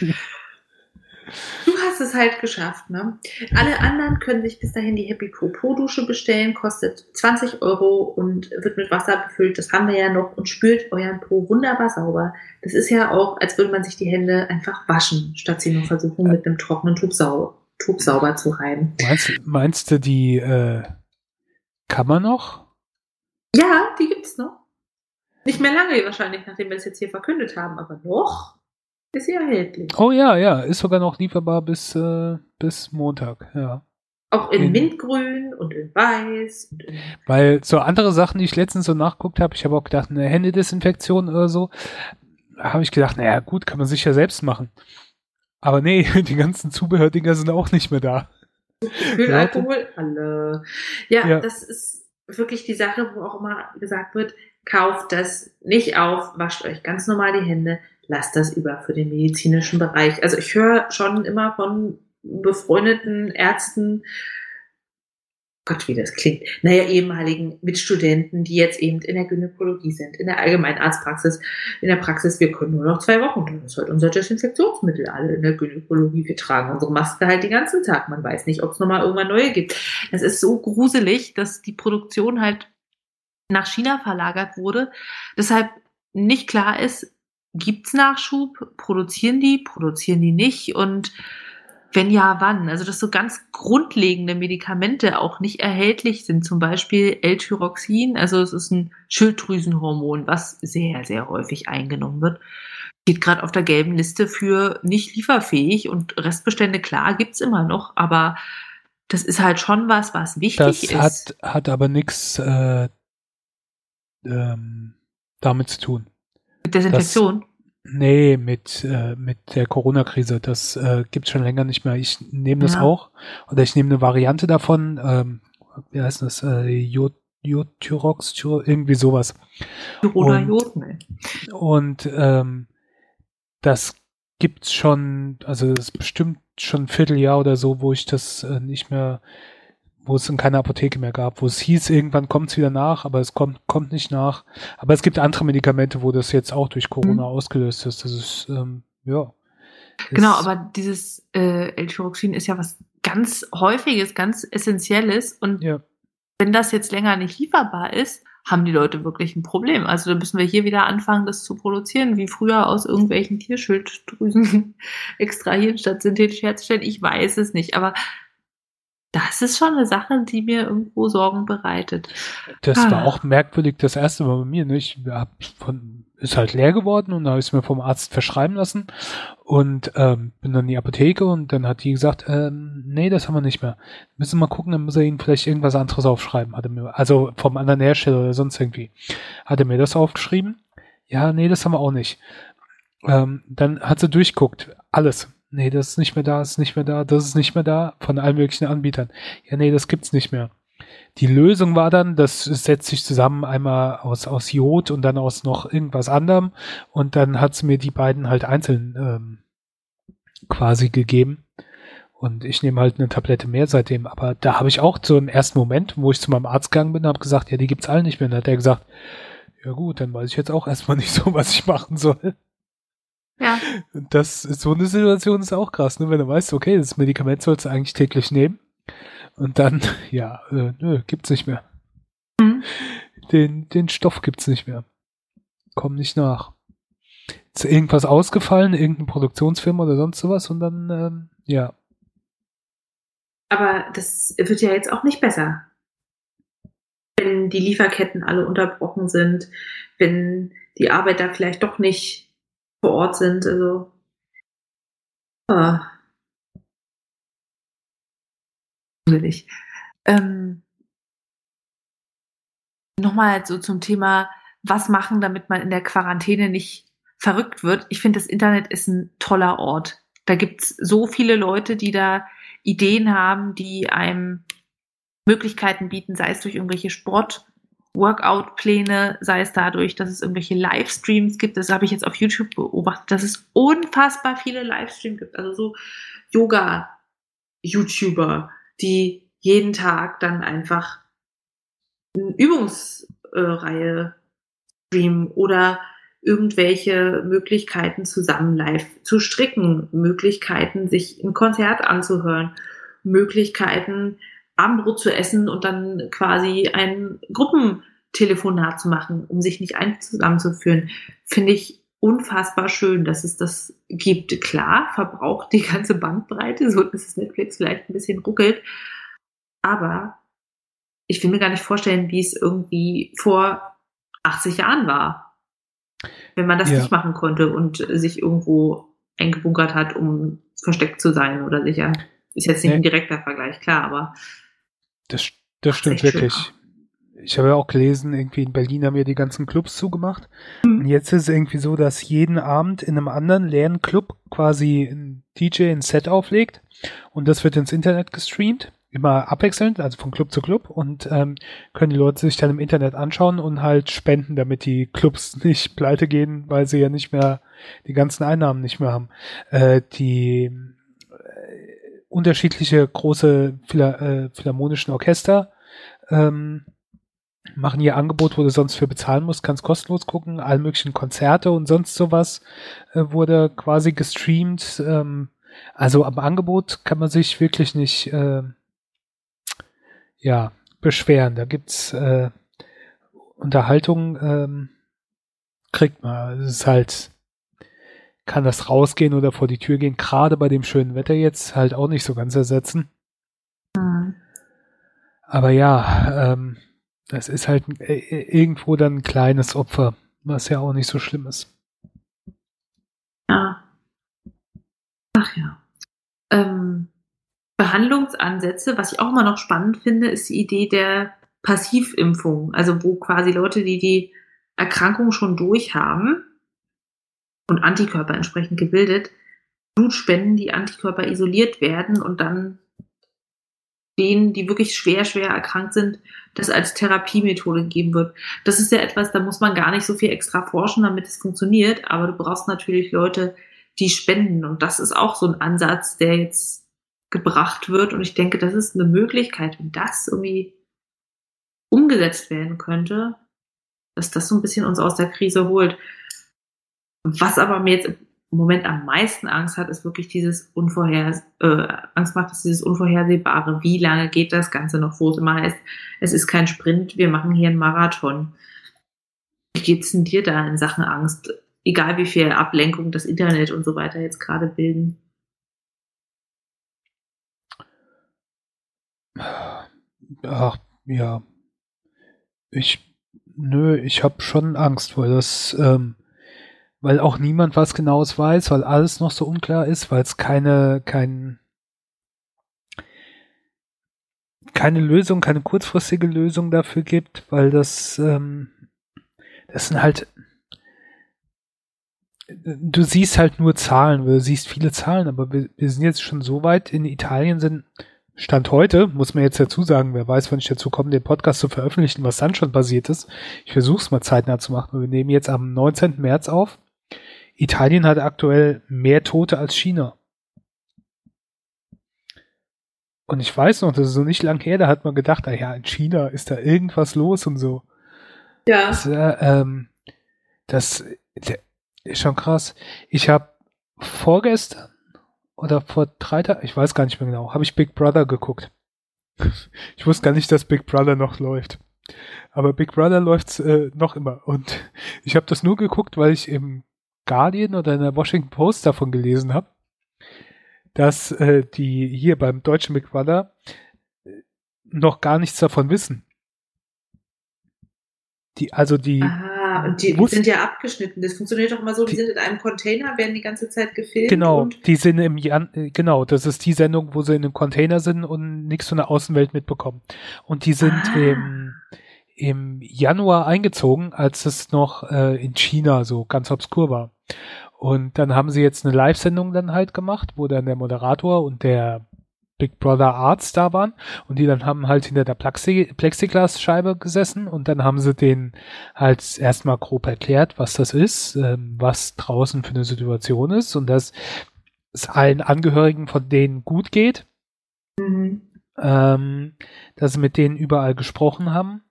Du hast es halt geschafft, ne? Alle anderen können sich bis dahin die Happy Po Dusche bestellen, kostet 20 Euro und wird mit Wasser befüllt. Das haben wir ja noch und spült euren Po wunderbar sauber. Das ist ja auch, als würde man sich die Hände einfach waschen, statt sie nur versuchen, mit einem trockenen Tub, sau Tub sauber zu reiben. Meinst, meinst du, die äh, kann man noch? Ja, die gibt's noch. Nicht mehr lange wahrscheinlich, nachdem wir es jetzt hier verkündet haben, aber noch ist sie erhältlich. Oh ja, ja, ist sogar noch lieferbar bis, äh, bis Montag, ja. Auch in, in Mintgrün und in Weiß. Und in Weil so andere Sachen, die ich letztens so nachguckt habe, ich habe auch gedacht, eine Händedesinfektion oder so, habe ich gedacht, naja, gut, kann man sich ja selbst machen. Aber nee, *laughs* die ganzen Zubehördinger sind auch nicht mehr da. Für Alkohol, alle. Ja, ja, das ist wirklich die Sache, wo auch immer gesagt wird, kauft das nicht auf, wascht euch ganz normal die Hände, lasst das über für den medizinischen Bereich. Also ich höre schon immer von befreundeten Ärzten, Gott, wie das klingt, naja, ehemaligen Mitstudenten, die jetzt eben in der Gynäkologie sind, in der allgemeinen Arztpraxis, in der Praxis, wir können nur noch zwei Wochen, das ist halt unser Desinfektionsmittel alle in der Gynäkologie, wir tragen unsere Maske halt den ganzen Tag, man weiß nicht, ob es nochmal irgendwann neue gibt. Das ist so gruselig, dass die Produktion halt nach China verlagert wurde. Deshalb nicht klar ist, gibt's Nachschub? Produzieren die? Produzieren die nicht? Und wenn ja, wann? Also, dass so ganz grundlegende Medikamente auch nicht erhältlich sind, zum Beispiel L-Tyroxin, also es ist ein Schilddrüsenhormon, was sehr, sehr häufig eingenommen wird. Geht gerade auf der gelben Liste für nicht lieferfähig und Restbestände, klar, gibt's immer noch, aber das ist halt schon was, was wichtig das ist. Das hat, hat aber nichts äh, ähm, damit zu tun. Mit Desinfektion? Nee, mit, äh, mit der Corona-Krise. Das äh, gibt schon länger nicht mehr. Ich nehme das ja. auch. Oder ich nehme eine Variante davon. Ähm, wie heißt das? Äh, Jod Jodtyrox, irgendwie sowas. Corona Jod, ne. Und ähm, das gibt's schon, also das ist bestimmt schon ein Vierteljahr oder so, wo ich das äh, nicht mehr wo es in keiner Apotheke mehr gab, wo es hieß, irgendwann kommt es wieder nach, aber es kommt, kommt nicht nach. Aber es gibt andere Medikamente, wo das jetzt auch durch Corona mhm. ausgelöst ist. Das ist, ähm, ja. Genau, aber dieses äh, L-Tyroxin ist ja was ganz Häufiges, ganz Essentielles. Und ja. wenn das jetzt länger nicht lieferbar ist, haben die Leute wirklich ein Problem. Also da müssen wir hier wieder anfangen, das zu produzieren, wie früher aus irgendwelchen Tierschilddrüsen *laughs* extrahieren, statt synthetisch herzustellen. Ich weiß es nicht, aber das ist schon eine Sache, die mir irgendwo Sorgen bereitet. Das ah. war auch merkwürdig das erste Mal bei mir. Ne? Ich hab von, ist halt leer geworden und da habe ich es mir vom Arzt verschreiben lassen und ähm, bin dann in die Apotheke und dann hat die gesagt, ähm, nee, das haben wir nicht mehr. Müssen wir mal gucken, dann muss er Ihnen vielleicht irgendwas anderes aufschreiben. Hatte mir, also vom anderen Hersteller oder sonst irgendwie. Hat er mir das aufgeschrieben? Ja, nee, das haben wir auch nicht. Ähm, dann hat sie durchguckt, alles nee, das ist nicht mehr da, ist nicht mehr da, das ist nicht mehr da, von allen möglichen Anbietern. Ja, nee, das gibt's nicht mehr. Die Lösung war dann, das setzt sich zusammen einmal aus, aus Jod und dann aus noch irgendwas anderem und dann hat sie mir die beiden halt einzeln ähm, quasi gegeben. Und ich nehme halt eine Tablette mehr seitdem. Aber da habe ich auch so einen ersten Moment, wo ich zu meinem Arzt gegangen bin, habe gesagt, ja, die gibt's alle nicht mehr. Und dann hat er gesagt, ja gut, dann weiß ich jetzt auch erstmal nicht so, was ich machen soll. Ja. Das, so eine Situation ist auch krass, ne? wenn du weißt, okay, das Medikament sollst du eigentlich täglich nehmen. Und dann, *laughs* ja, äh, nö, gibt's nicht mehr. Mhm. Den, den Stoff gibt's nicht mehr. Komm nicht nach. Ist irgendwas ausgefallen, irgendeine Produktionsfirma oder sonst sowas und dann, ähm, ja. Aber das wird ja jetzt auch nicht besser. Wenn die Lieferketten alle unterbrochen sind, wenn die Arbeit da vielleicht doch nicht vor Ort sind. Also äh, ich. Ähm, Nochmal so zum Thema, was machen, damit man in der Quarantäne nicht verrückt wird. Ich finde, das Internet ist ein toller Ort. Da gibt's so viele Leute, die da Ideen haben, die einem Möglichkeiten bieten, sei es durch irgendwelche Sport- Workout-Pläne, sei es dadurch, dass es irgendwelche Livestreams gibt. Das habe ich jetzt auf YouTube beobachtet, dass es unfassbar viele Livestreams gibt. Also so Yoga-YouTuber, die jeden Tag dann einfach eine Übungsreihe streamen oder irgendwelche Möglichkeiten zusammen live zu stricken, Möglichkeiten, sich ein Konzert anzuhören, Möglichkeiten, Abendbrot zu essen und dann quasi ein Gruppentelefonat zu machen, um sich nicht ein zusammenzuführen, finde ich unfassbar schön, dass es das gibt. Klar, verbraucht die ganze Bandbreite, so dass es Netflix vielleicht ein bisschen ruckelt. Aber ich will mir gar nicht vorstellen, wie es irgendwie vor 80 Jahren war. Wenn man das ja. nicht machen konnte und sich irgendwo eingebunkert hat, um versteckt zu sein oder sicher. Ist jetzt nicht nee. ein direkter Vergleich, klar, aber das, das stimmt wirklich. Schön. Ich habe ja auch gelesen, irgendwie in Berlin haben wir die ganzen Clubs zugemacht. Mhm. Und jetzt ist es irgendwie so, dass jeden Abend in einem anderen leeren Club quasi ein DJ ein Set auflegt und das wird ins Internet gestreamt immer abwechselnd, also von Club zu Club und ähm, können die Leute sich dann im Internet anschauen und halt spenden, damit die Clubs *laughs* nicht pleite gehen, weil sie ja nicht mehr die ganzen Einnahmen nicht mehr haben. Äh, die unterschiedliche große Phila äh, philharmonischen Orchester ähm, machen ihr Angebot, wo du sonst für bezahlen musst, kannst kostenlos gucken, alle möglichen Konzerte und sonst sowas äh, wurde quasi gestreamt. Ähm, also am Angebot kann man sich wirklich nicht äh, ja beschweren. Da gibt's äh, Unterhaltung, ähm, kriegt man. Es ist halt kann das rausgehen oder vor die Tür gehen, gerade bei dem schönen Wetter jetzt halt auch nicht so ganz ersetzen. Mhm. Aber ja, ähm, das ist halt äh, irgendwo dann ein kleines Opfer, was ja auch nicht so schlimm ist. Ja. Ach ja. Ähm, Behandlungsansätze, was ich auch immer noch spannend finde, ist die Idee der Passivimpfung. Also wo quasi Leute, die die Erkrankung schon durch haben, und Antikörper entsprechend gebildet, Blut spenden, die Antikörper isoliert werden und dann denen, die wirklich schwer, schwer erkrankt sind, das als Therapiemethode geben wird. Das ist ja etwas, da muss man gar nicht so viel extra forschen, damit es funktioniert, aber du brauchst natürlich Leute, die spenden und das ist auch so ein Ansatz, der jetzt gebracht wird und ich denke, das ist eine Möglichkeit, wenn das irgendwie umgesetzt werden könnte, dass das so ein bisschen uns aus der Krise holt. Was aber mir jetzt im Moment am meisten Angst hat, ist wirklich dieses Unvorher äh, Angst macht, ist dieses Unvorhersehbare. Wie lange geht das Ganze noch, wo es immer heißt, es ist kein Sprint, wir machen hier einen Marathon. Wie geht's denn dir da in Sachen Angst? Egal wie viel Ablenkung das Internet und so weiter jetzt gerade bilden. Ach, ja. Ich, nö, ich habe schon Angst, weil das, ähm, weil auch niemand was Genaues weiß, weil alles noch so unklar ist, weil es keine, kein, keine Lösung, keine kurzfristige Lösung dafür gibt, weil das, ähm, das sind halt, du siehst halt nur Zahlen, du siehst viele Zahlen, aber wir, wir sind jetzt schon so weit, in Italien sind Stand heute, muss man jetzt dazu sagen, wer weiß, wann ich dazu komme, den Podcast zu veröffentlichen, was dann schon passiert ist. Ich versuche es mal zeitnah zu machen. Wir nehmen jetzt am 19. März auf. Italien hat aktuell mehr Tote als China. Und ich weiß noch, das ist so nicht lang her, da hat man gedacht, ah ja, in China ist da irgendwas los und so. Ja. Das, äh, ähm, das ist schon krass. Ich habe vorgestern oder vor drei Tagen, ich weiß gar nicht mehr genau, habe ich Big Brother geguckt. *laughs* Ich wusste gar nicht, dass Big Brother noch läuft. Aber Big Brother läuft äh, noch immer. Und *laughs* ich habe das nur geguckt, weil ich im Guardian oder in der Washington Post davon gelesen habe, dass äh, die hier beim deutschen Big Brother äh, noch gar nichts davon wissen. Die, also die. Ah, und die sind ja abgeschnitten. Das funktioniert doch immer so, die, die, sind in einem Container, werden die ganze Zeit gefilmt. Genau, die sind im Jan äh, genau, das ist die Sendung, wo sie in einem Container sind und nichts von der Außenwelt mitbekommen. Und die sind ah. im, im Januar eingezogen, als es noch äh, in China so ganz obskur war. Und dann haben sie jetzt eine Live-Sendung dann halt gemacht, wo dann der Moderator und der Big Brother Arzt da waren. Und die dann haben halt hinter der Plexi Plexiglasscheibe gesessen und dann haben sie den halt erstmal grob erklärt, was das ist, ähm, was draußen für eine Situation ist und dass es allen Angehörigen von denen gut geht, mhm. ähm, dass sie mit denen überall gesprochen haben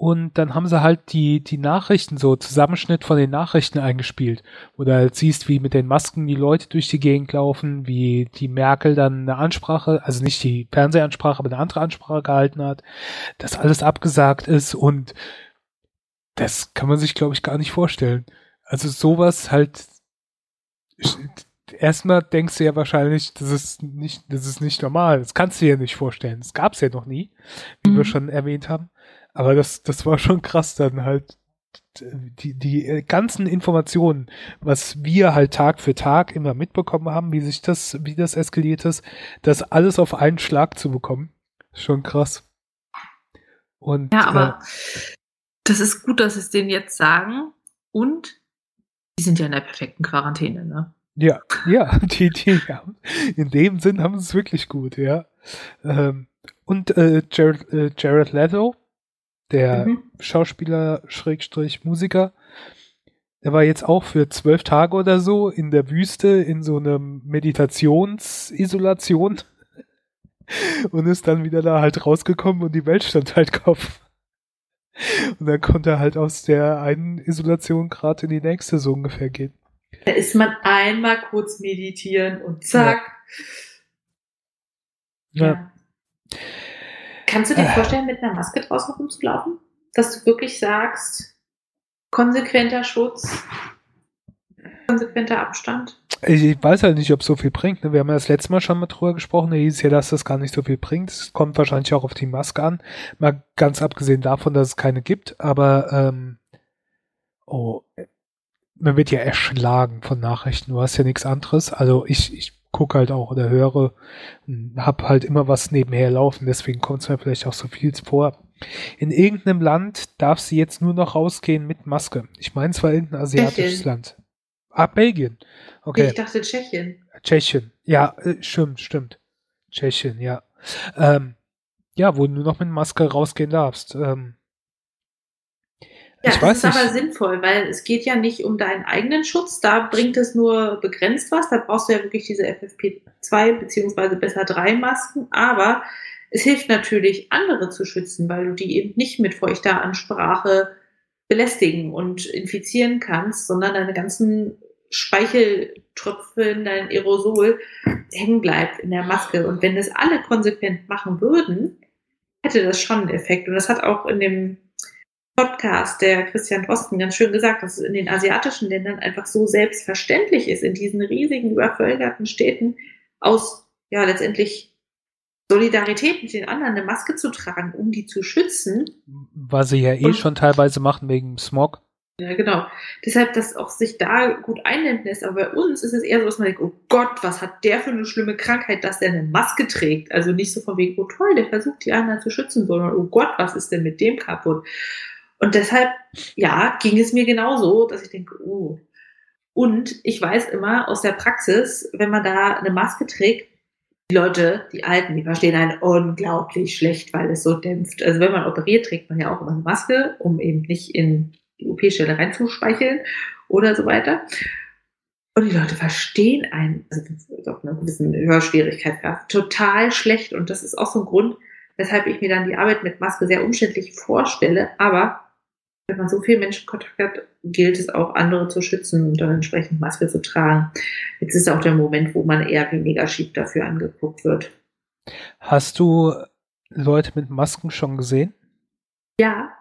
und dann haben sie halt die, die Nachrichten, so Zusammenschnitt von den Nachrichten eingespielt, wo du halt siehst, wie mit den Masken die Leute durch die Gegend laufen, wie die Merkel dann eine Ansprache, also nicht die Fernsehansprache, aber eine andere Ansprache gehalten hat, dass alles abgesagt ist und das kann man sich, glaube ich, gar nicht vorstellen. Also sowas halt, erstmal denkst du ja wahrscheinlich, das ist nicht, das ist nicht normal. Das kannst du dir ja nicht vorstellen. Das gab es ja noch nie, wie mhm. wir schon erwähnt haben. Aber das, das war schon krass dann halt. Die, die ganzen Informationen, was wir halt Tag für Tag immer mitbekommen haben, wie sich das, wie das eskaliert ist, das alles auf einen Schlag zu bekommen, schon krass. Und, ja, aber äh, das ist gut, dass sie es denen jetzt sagen. Und die sind ja in der perfekten Quarantäne, ne? Ja, ja, *laughs* die, die ja, in dem Sinn haben sie es wirklich gut, ja. Ähm, und äh, Jared, äh, Jared Leto, der mhm. Schauspieler Schrägstrich Musiker, der war jetzt auch für zwölf Tage oder so in der Wüste in so einer Meditationsisolation *laughs* und ist dann wieder da halt rausgekommen und die Welt stand halt *laughs* Kopf. Und dann konnte er halt aus der einen Isolation gerade in die nächste so ungefähr gehen. Da ist man einmal kurz meditieren und zack. Ja. ja. Kannst du dir äh. vorstellen, mit einer Maske draußen rumzulaufen? Dass du wirklich sagst, konsequenter Schutz, konsequenter Abstand? Ich weiß halt nicht, ob es so viel bringt. Ne? Wir haben ja das letzte Mal schon mal drüber gesprochen. Da hieß es ja, dass das gar nicht so viel bringt. Es kommt wahrscheinlich auch auf die Maske an. Mal ganz abgesehen davon, dass es keine gibt. Aber, ähm, oh, man wird ja erschlagen von Nachrichten. Du hast ja nichts anderes. Also ich, ich gucke halt auch oder höre, hab halt immer was nebenher laufen, deswegen kommt es mir vielleicht auch so viel vor. In irgendeinem Land darf sie jetzt nur noch rausgehen mit Maske. Ich meine zwar irgendein asiatisches Tschechien. Land. Ah, Belgien. Okay. Ich dachte Tschechien. Tschechien. Ja, äh, stimmt, stimmt. Tschechien, ja. Ähm, ja, wo du nur noch mit Maske rausgehen darfst. Ähm, ja, ich das ist nicht. aber sinnvoll, weil es geht ja nicht um deinen eigenen Schutz. Da bringt es nur begrenzt was. Da brauchst du ja wirklich diese FFP2 beziehungsweise besser 3 Masken. Aber es hilft natürlich, andere zu schützen, weil du die eben nicht mit feuchter Ansprache belästigen und infizieren kannst, sondern deine ganzen Speicheltröpfchen, dein Aerosol hängen bleibt in der Maske. Und wenn das alle konsequent machen würden, hätte das schon einen Effekt. Und das hat auch in dem Podcast, der Christian Drosten, ganz schön gesagt, dass es in den asiatischen Ländern einfach so selbstverständlich ist, in diesen riesigen, übervölkerten Städten aus, ja, letztendlich Solidarität mit den anderen, eine Maske zu tragen, um die zu schützen. Was sie ja eh und, schon teilweise machen wegen Smog. Ja, genau. Deshalb, dass auch sich da gut einnehmen lässt. Aber bei uns ist es eher so, dass man denkt, oh Gott, was hat der für eine schlimme Krankheit, dass der eine Maske trägt? Also nicht so von wegen, oh toll, der versucht die anderen zu schützen, sondern oh Gott, was ist denn mit dem kaputt? Und deshalb, ja, ging es mir genauso, dass ich denke, oh. Und ich weiß immer aus der Praxis, wenn man da eine Maske trägt, die Leute, die Alten, die verstehen einen unglaublich schlecht, weil es so dämpft. Also wenn man operiert, trägt man ja auch immer eine Maske, um eben nicht in die OP-Stelle reinzuspeicheln oder so weiter. Und die Leute verstehen einen, also doch eine gewisse Hörschwierigkeit gehabt, total schlecht. Und das ist auch so ein Grund, weshalb ich mir dann die Arbeit mit Maske sehr umständlich vorstelle. Aber wenn man so viel Menschenkontakt hat, gilt es auch, andere zu schützen und dann entsprechend Maske zu tragen. Jetzt ist auch der Moment, wo man eher weniger schief dafür angeguckt wird. Hast du Leute mit Masken schon gesehen? Ja.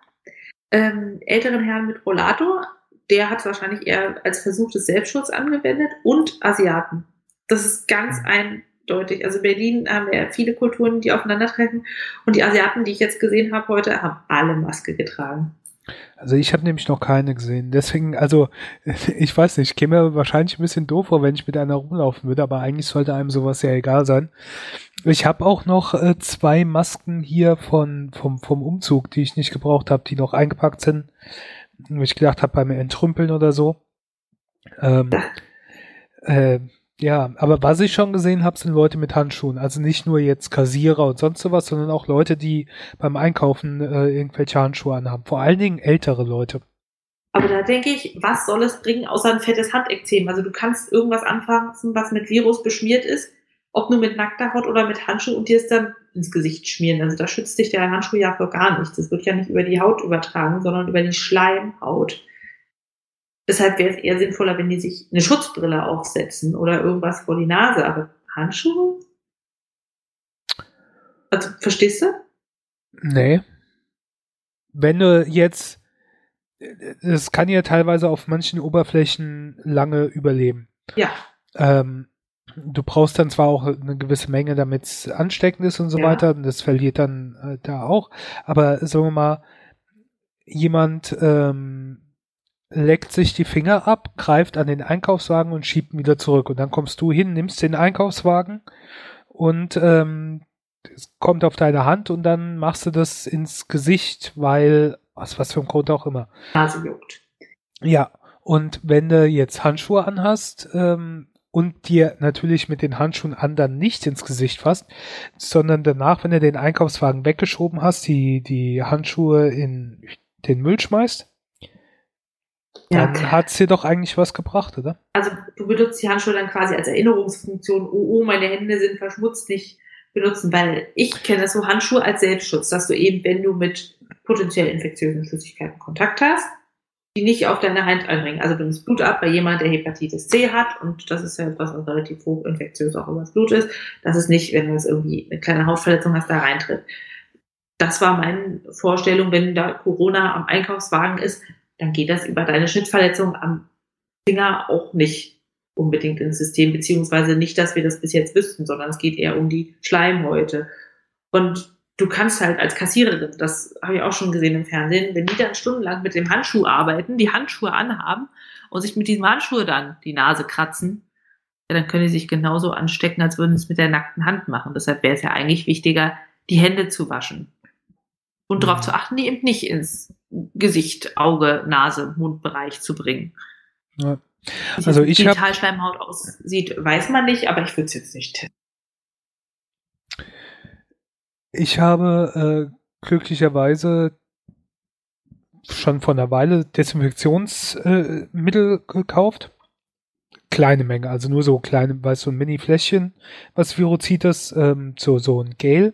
Ähm, älteren Herrn mit Rollator, der hat es wahrscheinlich eher als Versuch des Selbstschutz angewendet und Asiaten. Das ist ganz mhm. eindeutig. Also in Berlin haben wir viele Kulturen, die aufeinandertreffen und die Asiaten, die ich jetzt gesehen habe heute, haben alle Maske getragen. Also ich habe nämlich noch keine gesehen. Deswegen, also *laughs* ich weiß nicht, ich käme mir wahrscheinlich ein bisschen doof vor, wenn ich mit einer rumlaufen würde, aber eigentlich sollte einem sowas ja egal sein. Ich habe auch noch äh, zwei Masken hier von vom vom Umzug, die ich nicht gebraucht habe, die noch eingepackt sind. Wo ich gedacht habe beim Entrümpeln oder so. Ähm, *laughs* äh, ja, aber was ich schon gesehen habe, sind Leute mit Handschuhen. Also nicht nur jetzt Kassierer und sonst sowas, sondern auch Leute, die beim Einkaufen äh, irgendwelche Handschuhe anhaben. Vor allen Dingen ältere Leute. Aber da denke ich, was soll es bringen, außer ein fettes Handekzem? Also du kannst irgendwas anfassen, was mit Virus beschmiert ist, ob nur mit nackter Haut oder mit Handschuh und dir es dann ins Gesicht schmieren. Also da schützt dich der Handschuh ja gar nichts. Das wird ja nicht über die Haut übertragen, sondern über die Schleimhaut. Deshalb wäre es eher sinnvoller, wenn die sich eine Schutzbrille aufsetzen oder irgendwas vor die Nase. Aber Handschuhe? Also, verstehst du? Nee. Wenn du jetzt, das kann ja teilweise auf manchen Oberflächen lange überleben. Ja. Ähm, du brauchst dann zwar auch eine gewisse Menge, damit es ansteckend ist und so ja. weiter, und das verliert dann äh, da auch, aber sagen wir mal, jemand ähm, leckt sich die Finger ab, greift an den Einkaufswagen und schiebt ihn wieder zurück. Und dann kommst du hin, nimmst den Einkaufswagen und ähm, es kommt auf deine Hand und dann machst du das ins Gesicht, weil, aus was für ein Grund auch immer. Nase juckt. Ja, und wenn du jetzt Handschuhe anhast ähm, und dir natürlich mit den Handschuhen an dann nicht ins Gesicht fasst, sondern danach, wenn du den Einkaufswagen weggeschoben hast, die, die Handschuhe in den Müll schmeißt, dann ja. hat es dir doch eigentlich was gebracht, oder? Also du benutzt die Handschuhe dann quasi als Erinnerungsfunktion, oh, oh, meine Hände sind verschmutzt, nicht benutzen, weil ich kenne so Handschuhe als Selbstschutz, dass du eben, wenn du mit potenziell infektiösen Flüssigkeiten Kontakt hast, die nicht auf deine Hand einbringen. Also du nimmst Blut ab bei jemand, der Hepatitis C hat und das ist ja etwas, was relativ hoch infektiös auch über das Blut ist, dass es nicht, wenn du jetzt irgendwie eine kleine Hautverletzung hast, da reintritt. Das war meine Vorstellung, wenn da Corona am Einkaufswagen ist, dann geht das über deine Schnittverletzung am Finger auch nicht unbedingt ins System, beziehungsweise nicht, dass wir das bis jetzt wüssten, sondern es geht eher um die Schleimhäute. Und du kannst halt als Kassiererin, das habe ich auch schon gesehen im Fernsehen, wenn die dann stundenlang mit dem Handschuh arbeiten, die Handschuhe anhaben und sich mit diesem Handschuh dann die Nase kratzen, ja, dann können die sich genauso anstecken, als würden sie es mit der nackten Hand machen. Deshalb wäre es ja eigentlich wichtiger, die Hände zu waschen und darauf zu achten, die eben nicht ins Gesicht, Auge, Nase, Mundbereich zu bringen. Ja. Also ich habe Digitalschleimhaut aussieht, weiß man nicht, aber ich würde es jetzt nicht testen. Ich habe äh, glücklicherweise schon vor einer Weile Desinfektionsmittel äh, gekauft. Kleine Menge, also nur so kleine, weißt du, so ein Mini-Fläschchen, was Virozitas, ähm, so, so ein Gel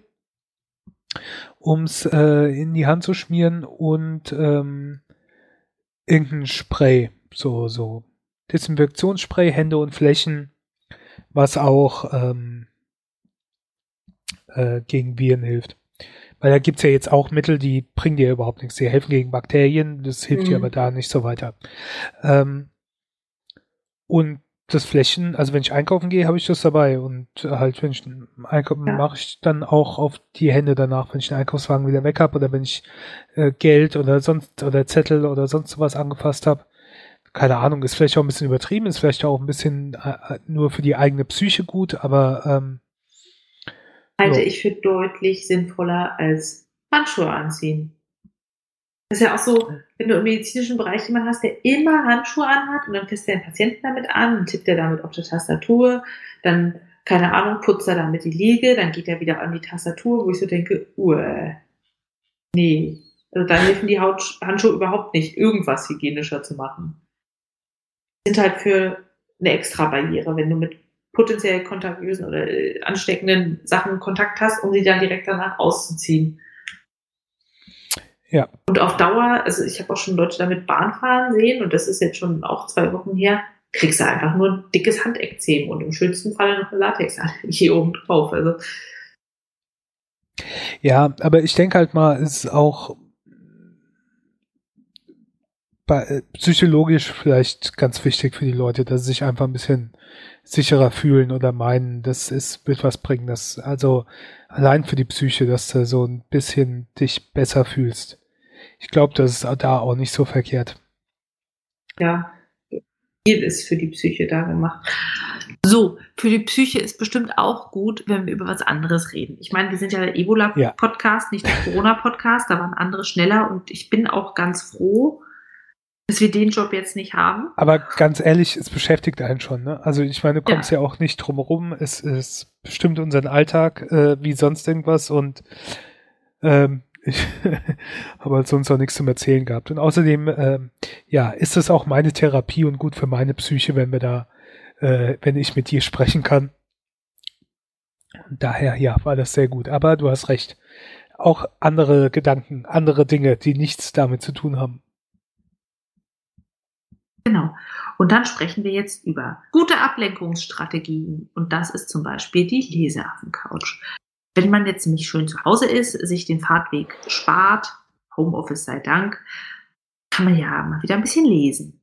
ums äh, in die Hand zu schmieren und ähm, irgendein Spray, so, so Desinfektionsspray, Hände und Flächen, was auch ähm, äh, gegen Viren hilft. Weil da gibt's ja jetzt auch Mittel, die bringen dir überhaupt nichts. Die helfen gegen Bakterien, das hilft mhm. dir aber da nicht so weiter. Ähm, und das Flächen, also wenn ich einkaufen gehe, habe ich das dabei und halt, wenn ich einkaufen ja. mache ich dann auch auf die Hände danach, wenn ich den Einkaufswagen wieder weg habe oder wenn ich äh, Geld oder sonst oder Zettel oder sonst was angefasst habe. Keine Ahnung, ist vielleicht auch ein bisschen übertrieben, ist vielleicht auch ein bisschen äh, nur für die eigene Psyche gut, aber ähm, halte so. ich für deutlich sinnvoller als Handschuhe anziehen. Das ist ja auch so, wenn du im medizinischen Bereich jemanden hast, der immer Handschuhe anhat und dann fässt der den Patienten damit an und tippt er damit auf der Tastatur, dann, keine Ahnung, putzt er damit die Liege, dann geht er wieder an die Tastatur, wo ich so denke, uah, nee. Also da helfen die Haut Handschuhe überhaupt nicht, irgendwas hygienischer zu machen. Sind halt für eine extra Barriere, wenn du mit potenziell kontagiösen oder äh, ansteckenden Sachen Kontakt hast, um sie dann direkt danach auszuziehen. Ja. Und auf Dauer, also ich habe auch schon Leute damit Bahn fahren sehen und das ist jetzt schon auch zwei Wochen her, kriegst du einfach nur ein dickes Handekzem und im schönsten Fall noch eine Latex *laughs* hier oben drauf. Also. Ja, aber ich denke halt mal, ist auch psychologisch vielleicht ganz wichtig für die Leute, dass sie sich einfach ein bisschen sicherer fühlen oder meinen, das ist, wird was bringen. Das, also allein für die Psyche, dass du so ein bisschen dich besser fühlst. Ich glaube, das ist da auch nicht so verkehrt. Ja, viel ist für die Psyche da gemacht. So, für die Psyche ist bestimmt auch gut, wenn wir über was anderes reden. Ich meine, wir sind ja der Ebola-Podcast, ja. nicht der Corona-Podcast, da waren andere schneller und ich bin auch ganz froh, dass wir den Job jetzt nicht haben. Aber ganz ehrlich, es beschäftigt einen schon. Ne? Also ich meine, du kommst ja, ja auch nicht drum herum. Es, es bestimmt unseren Alltag äh, wie sonst irgendwas und ähm, ich *laughs* habe halt sonst auch nichts zum Erzählen gehabt. Und außerdem, ähm, ja, ist es auch meine Therapie und gut für meine Psyche, wenn wir da, äh, wenn ich mit dir sprechen kann. Und daher, ja, war das sehr gut. Aber du hast recht. Auch andere Gedanken, andere Dinge, die nichts damit zu tun haben. Genau. Und dann sprechen wir jetzt über gute Ablenkungsstrategien. Und das ist zum Beispiel die Leseaffen-Couch. Wenn man jetzt nicht schön zu Hause ist, sich den Fahrtweg spart, Homeoffice sei Dank, kann man ja mal wieder ein bisschen lesen.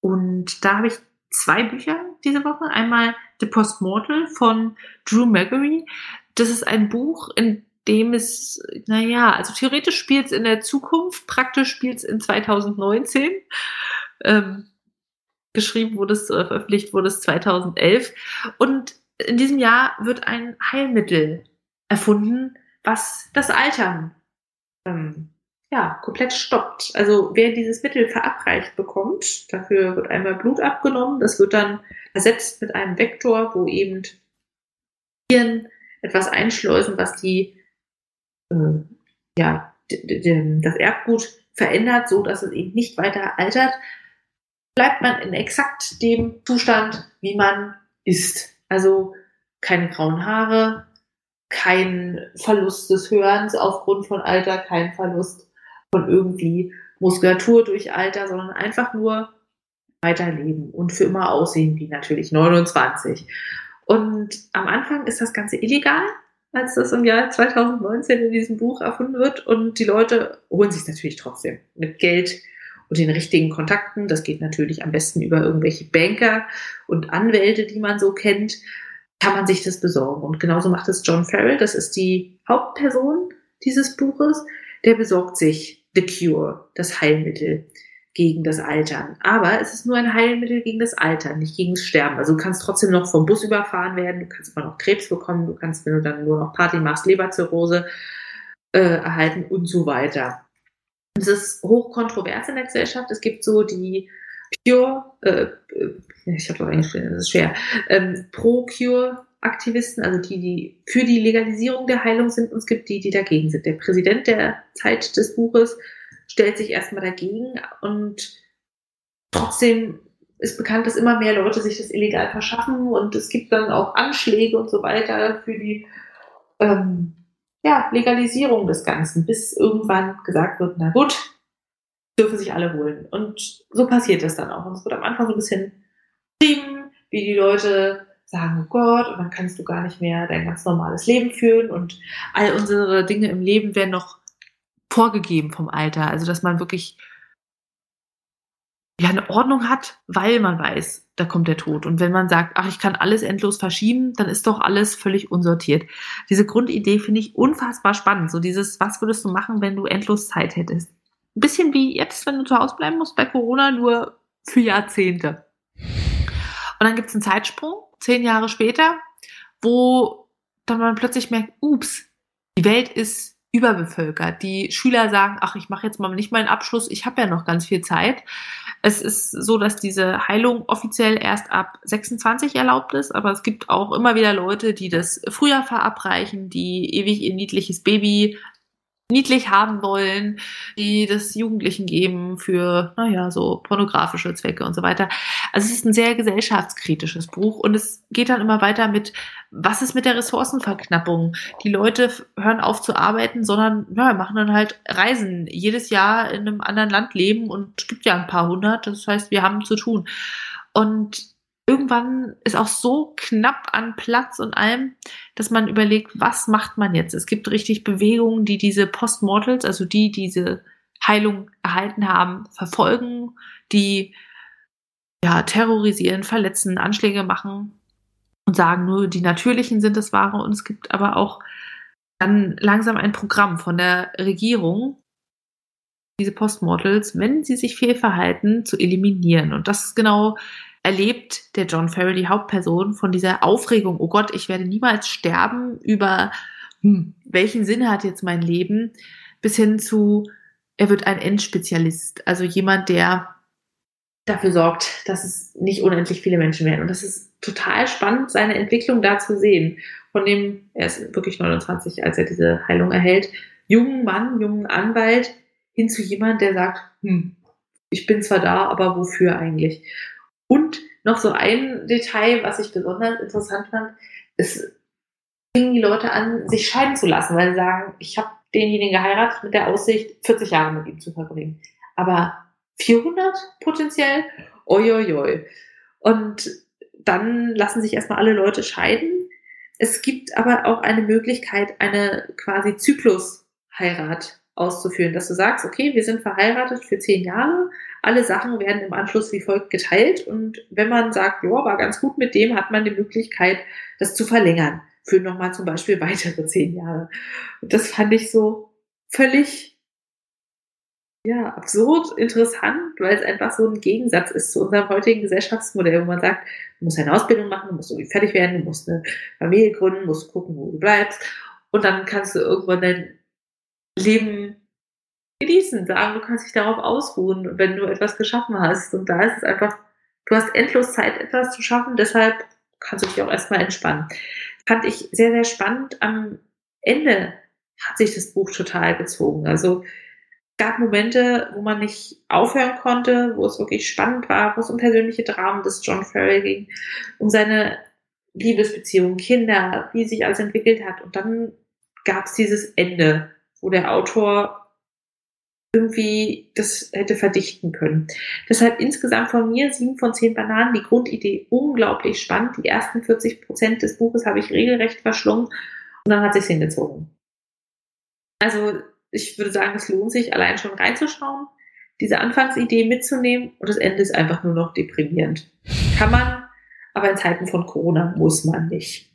Und da habe ich zwei Bücher diese Woche. Einmal The Postmortal von Drew Magary. Das ist ein Buch, in dem es, naja, also theoretisch spielt es in der Zukunft, praktisch spielt es in 2019 ähm, geschrieben wurde es, äh, veröffentlicht wurde es 2011. Und in diesem Jahr wird ein Heilmittel erfunden, was das Altern ähm, ja, komplett stoppt. Also wer dieses Mittel verabreicht bekommt, dafür wird einmal Blut abgenommen, das wird dann ersetzt mit einem Vektor, wo eben Viren etwas einschleusen, was die äh, ja, das Erbgut verändert, so dass es eben nicht weiter altert, bleibt man in exakt dem Zustand, wie man ist. Also keine grauen Haare, kein Verlust des Hörens aufgrund von Alter, kein Verlust von irgendwie Muskulatur durch Alter, sondern einfach nur weiterleben und für immer aussehen wie natürlich 29. Und am Anfang ist das Ganze illegal, als das im Jahr 2019 in diesem Buch erfunden wird. Und die Leute holen sich natürlich trotzdem mit Geld und den richtigen Kontakten. Das geht natürlich am besten über irgendwelche Banker und Anwälte, die man so kennt, kann man sich das besorgen. Und genauso macht es John Farrell, das ist die Hauptperson dieses Buches, der besorgt sich The Cure, das Heilmittel gegen das Altern. Aber es ist nur ein Heilmittel gegen das Altern, nicht gegen das Sterben. Also du kannst trotzdem noch vom Bus überfahren werden, du kannst immer noch Krebs bekommen, du kannst, wenn du dann nur noch Party machst, Leberzirrhose äh, erhalten und so weiter. Es ist hochkontrovers in der Gesellschaft. Es gibt so die Pure, äh, ich habe doch das ist schwer, ähm, Pro-Cure-Aktivisten, also die, die für die Legalisierung der Heilung sind, und es gibt die, die dagegen sind. Der Präsident der Zeit des Buches stellt sich erstmal dagegen und trotzdem ist bekannt, dass immer mehr Leute sich das illegal verschaffen und es gibt dann auch Anschläge und so weiter für die ähm, ja, Legalisierung des Ganzen, bis irgendwann gesagt wird, na gut, dürfen sich alle holen. Und so passiert es dann auch. Und es wird am Anfang so ein bisschen beschrieben, wie die Leute sagen, oh Gott, und dann kannst du gar nicht mehr dein ganz normales Leben führen und all unsere Dinge im Leben werden noch vorgegeben vom Alter. Also, dass man wirklich ja eine Ordnung hat, weil man weiß, da kommt der Tod. Und wenn man sagt, ach, ich kann alles endlos verschieben, dann ist doch alles völlig unsortiert. Diese Grundidee finde ich unfassbar spannend. So dieses, was würdest du machen, wenn du endlos Zeit hättest? Ein bisschen wie jetzt, wenn du zu Hause bleiben musst bei Corona, nur für Jahrzehnte. Und dann gibt es einen Zeitsprung, zehn Jahre später, wo dann man plötzlich merkt, ups, die Welt ist überbevölkert. Die Schüler sagen, ach, ich mache jetzt mal nicht meinen Abschluss, ich habe ja noch ganz viel Zeit. Es ist so, dass diese Heilung offiziell erst ab 26 erlaubt ist, aber es gibt auch immer wieder Leute, die das früher verabreichen, die ewig ihr niedliches Baby niedlich haben wollen, die das Jugendlichen geben für, naja, so pornografische Zwecke und so weiter. Also es ist ein sehr gesellschaftskritisches Buch und es geht dann immer weiter mit, was ist mit der Ressourcenverknappung? Die Leute hören auf zu arbeiten, sondern ja, machen dann halt Reisen, jedes Jahr in einem anderen Land leben und es gibt ja ein paar hundert, das heißt, wir haben zu tun. Und irgendwann ist auch so knapp an Platz und allem, dass man überlegt, was macht man jetzt? Es gibt richtig Bewegungen, die diese Postmortals, also die diese Heilung erhalten haben, verfolgen, die ja terrorisieren, verletzen, Anschläge machen und sagen nur, die natürlichen sind das wahre und es gibt aber auch dann langsam ein Programm von der Regierung, diese Postmortals, wenn sie sich fehlverhalten, zu eliminieren. Und das ist genau erlebt der John Farrell, die Hauptperson, von dieser Aufregung, oh Gott, ich werde niemals sterben, über hm, welchen Sinn hat jetzt mein Leben, bis hin zu, er wird ein Endspezialist, also jemand, der dafür sorgt, dass es nicht unendlich viele Menschen werden. Und das ist total spannend, seine Entwicklung da zu sehen. Von dem, er ist wirklich 29, als er diese Heilung erhält, jungen Mann, jungen Anwalt, hin zu jemand, der sagt, hm, ich bin zwar da, aber wofür eigentlich? Und noch so ein Detail, was ich besonders interessant fand, es fingen die Leute an, sich scheiden zu lassen, weil sie sagen, ich habe denjenigen geheiratet mit der Aussicht, 40 Jahre mit ihm zu verbringen. Aber 400 potenziell? Oi, Und dann lassen sich erstmal alle Leute scheiden. Es gibt aber auch eine Möglichkeit, eine quasi Zyklusheirat auszuführen, dass du sagst, okay, wir sind verheiratet für zehn Jahre, alle Sachen werden im Anschluss wie folgt geteilt und wenn man sagt, ja, war ganz gut mit dem, hat man die Möglichkeit, das zu verlängern für nochmal zum Beispiel *laughs* weitere zehn Jahre. Und das fand ich so völlig ja, absurd interessant, weil es einfach so ein Gegensatz ist zu unserem heutigen Gesellschaftsmodell, wo man sagt, du musst eine Ausbildung machen, du musst irgendwie fertig werden, du musst eine Familie gründen, musst gucken, wo du bleibst und dann kannst du irgendwann dein Leben genießen, sagen, du kannst dich darauf ausruhen, wenn du etwas geschaffen hast. Und da ist es einfach, du hast endlos Zeit, etwas zu schaffen, deshalb kannst du dich auch erstmal entspannen. Fand ich sehr, sehr spannend. Am Ende hat sich das Buch total gezogen. Also gab Momente, wo man nicht aufhören konnte, wo es wirklich spannend war, wo es um persönliche Dramen des John Farrell ging, um seine Liebesbeziehung, Kinder, wie sich alles entwickelt hat. Und dann gab es dieses Ende, wo der Autor irgendwie das hätte verdichten können. Deshalb insgesamt von mir sieben von zehn Bananen. Die Grundidee unglaublich spannend. Die ersten 40 Prozent des Buches habe ich regelrecht verschlungen und dann hat sich hingezogen. Also ich würde sagen, es lohnt sich allein schon reinzuschauen, diese Anfangsidee mitzunehmen und das Ende ist einfach nur noch deprimierend. Kann man, aber in Zeiten von Corona muss man nicht.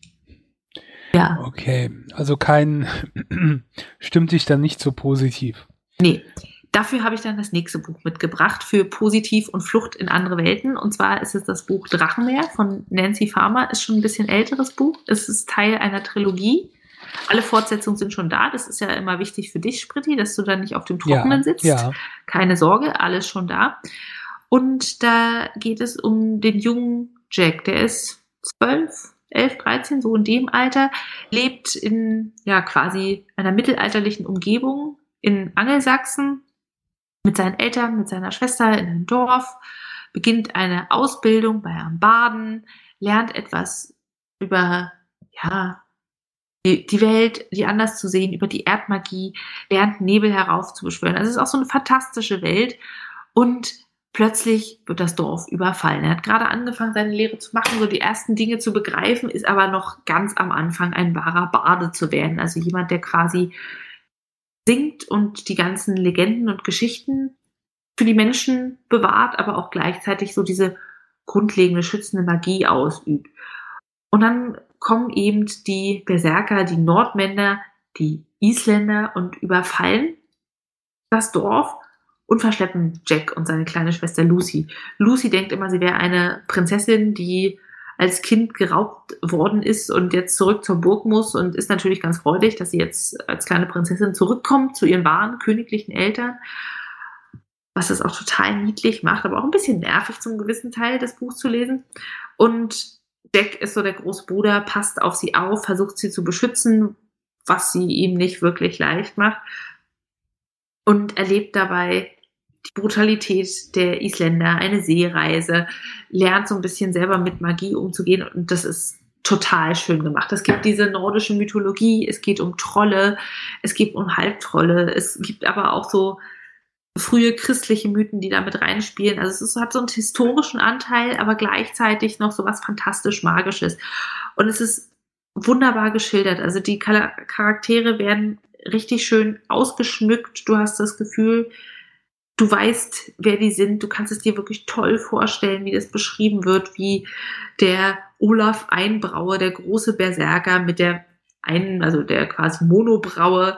Ja. Okay, also kein *clears throat* stimmt dich dann nicht so positiv. Nee. Dafür habe ich dann das nächste Buch mitgebracht für Positiv und Flucht in andere Welten. Und zwar ist es das Buch Drachenmeer von Nancy Farmer. Ist schon ein bisschen älteres Buch. Es ist Teil einer Trilogie. Alle Fortsetzungen sind schon da. Das ist ja immer wichtig für dich, Spritti, dass du dann nicht auf dem Trockenen ja, sitzt. Ja. Keine Sorge, alles schon da. Und da geht es um den jungen Jack. Der ist zwölf, 11, 13, so in dem Alter, lebt in ja quasi einer mittelalterlichen Umgebung, in Angelsachsen mit seinen Eltern, mit seiner Schwester in einem Dorf, beginnt eine Ausbildung bei einem Baden, lernt etwas über, ja, die, Welt, die anders zu sehen, über die Erdmagie, lernt Nebel heraufzubeschwören. Also es ist auch so eine fantastische Welt und plötzlich wird das Dorf überfallen. Er hat gerade angefangen, seine Lehre zu machen, so die ersten Dinge zu begreifen, ist aber noch ganz am Anfang ein wahrer Bade zu werden. Also jemand, der quasi singt und die ganzen Legenden und Geschichten für die Menschen bewahrt, aber auch gleichzeitig so diese grundlegende schützende Magie ausübt. Und dann kommen eben die Berserker, die Nordmänner, die Isländer und überfallen das Dorf und verschleppen Jack und seine kleine Schwester Lucy. Lucy denkt immer, sie wäre eine Prinzessin, die als Kind geraubt worden ist und jetzt zurück zur Burg muss und ist natürlich ganz freudig, dass sie jetzt als kleine Prinzessin zurückkommt zu ihren wahren königlichen Eltern, was das auch total niedlich macht, aber auch ein bisschen nervig zum gewissen Teil des Buchs zu lesen. Und Jack ist so der Großbruder, passt auf sie auf, versucht sie zu beschützen, was sie ihm nicht wirklich leicht macht und erlebt dabei die Brutalität der Isländer, eine Seereise, lernt so ein bisschen selber mit Magie umzugehen und das ist total schön gemacht. Es gibt diese nordische Mythologie, es geht um Trolle, es geht um Halbtrolle, es gibt aber auch so frühe christliche Mythen, die da mit reinspielen. Also es ist, hat so einen historischen Anteil, aber gleichzeitig noch so was fantastisch Magisches. Und es ist wunderbar geschildert. Also die Charaktere werden richtig schön ausgeschmückt. Du hast das Gefühl, du weißt, wer die sind. Du kannst es dir wirklich toll vorstellen, wie das beschrieben wird, wie der Olaf Einbraue, der große Berserker mit der einen, also der quasi Monobraue,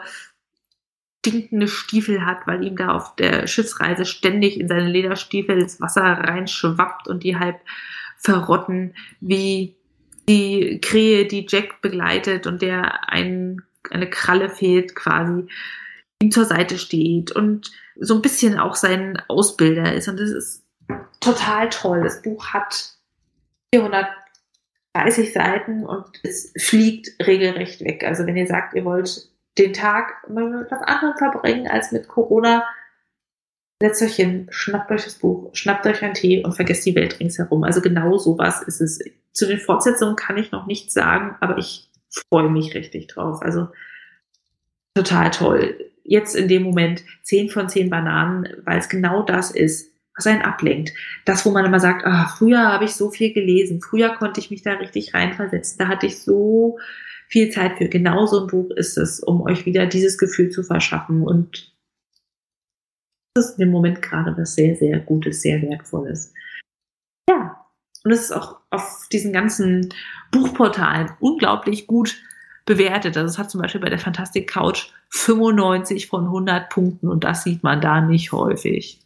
stinkende Stiefel hat, weil ihm da auf der Schiffsreise ständig in seine Lederstiefel das Wasser reinschwappt und die halb verrotten, wie die Krähe, die Jack begleitet und der ein, eine Kralle fehlt, quasi ihm zur Seite steht und so ein bisschen auch sein Ausbilder ist. Und das ist total toll. Das Buch hat 430 Seiten und es fliegt regelrecht weg. Also wenn ihr sagt, ihr wollt den Tag mit was anderem verbringen als mit Corona, setzt euch hin, schnappt euch das Buch, schnappt euch einen Tee und vergesst die Welt ringsherum. Also genau sowas ist es. Zu den Fortsetzungen kann ich noch nichts sagen, aber ich freue mich richtig drauf. Also total toll. Jetzt in dem Moment 10 von 10 Bananen, weil es genau das ist, was einen ablenkt. Das, wo man immer sagt, ah, früher habe ich so viel gelesen, früher konnte ich mich da richtig reinversetzen, da hatte ich so viel Zeit für. Genau so ein Buch ist es, um euch wieder dieses Gefühl zu verschaffen und das ist im Moment gerade was sehr, sehr Gutes, sehr Wertvolles. Ja, und es ist auch auf diesen ganzen Buchportalen unglaublich gut bewertet. Also es hat zum Beispiel bei der Fantastic Couch 95 von 100 Punkten und das sieht man da nicht häufig.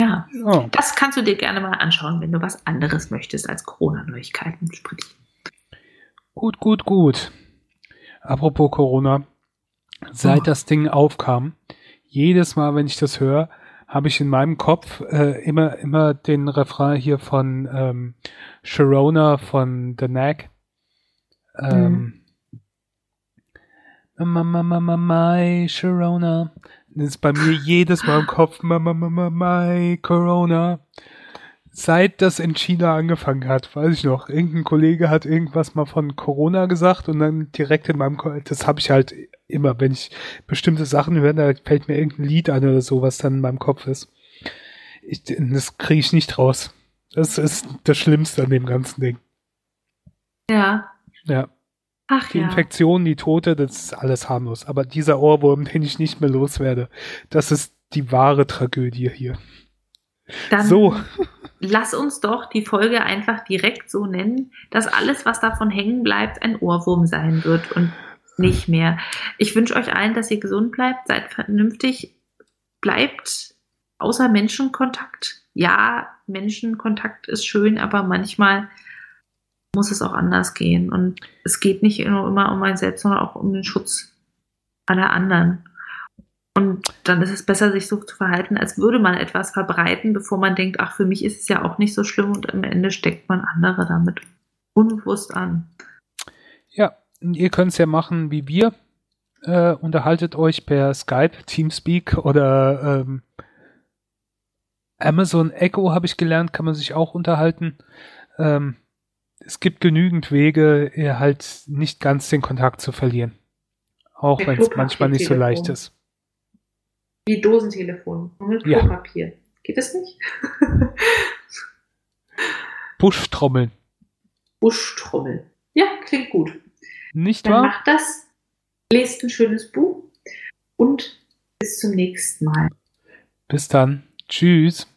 Ja, oh. das kannst du dir gerne mal anschauen, wenn du was anderes möchtest als Corona-Neuigkeiten sprechen. Gut, gut, gut. Apropos Corona, seit oh. das Ding aufkam, jedes Mal, wenn ich das höre, habe ich in meinem Kopf äh, immer immer den Refrain hier von ähm, Sharona von The Knack. Ähm, mhm. Mama, Mama, my Sharona. Das ist bei mir jedes Mal im Kopf. Mama, Mama, my Corona seit das in China angefangen hat, weiß ich noch, irgendein Kollege hat irgendwas mal von Corona gesagt und dann direkt in meinem, Ko das habe ich halt immer, wenn ich bestimmte Sachen höre, da fällt mir irgendein Lied an oder so, was dann in meinem Kopf ist. Ich, das kriege ich nicht raus. Das ist das Schlimmste an dem ganzen Ding. Ja. Ja. Ach, die ja. Infektion, die Tote, das ist alles harmlos. Aber dieser Ohrwurm, *laughs* den ich nicht mehr loswerde, das ist die wahre Tragödie hier. Dann so. *laughs* lass uns doch die Folge einfach direkt so nennen, dass alles, was davon hängen bleibt, ein Ohrwurm sein wird und nicht mehr. Ich wünsche euch allen, dass ihr gesund bleibt, seid vernünftig, bleibt außer Menschenkontakt. Ja, Menschenkontakt ist schön, aber manchmal muss es auch anders gehen. Und es geht nicht nur immer um einen selbst, sondern auch um den Schutz aller anderen. Und dann ist es besser, sich so zu verhalten, als würde man etwas verbreiten, bevor man denkt, ach, für mich ist es ja auch nicht so schlimm und am Ende steckt man andere damit unbewusst an. Ja, ihr könnt es ja machen wie wir. Äh, unterhaltet euch per Skype, Teamspeak oder ähm, Amazon Echo habe ich gelernt, kann man sich auch unterhalten. Ähm, es gibt genügend Wege, halt nicht ganz den Kontakt zu verlieren. Auch wenn es manchmal nicht so leicht ist. Wie Dosentelefon. Mit Klopapier. Ja. Geht das nicht? *laughs* Buschtrommeln. Buschtrommeln. Ja, klingt gut. Nicht Dann wahr? Macht das, lest ein schönes Buch und Bis zum nächsten Mal. Bis dann. Tschüss.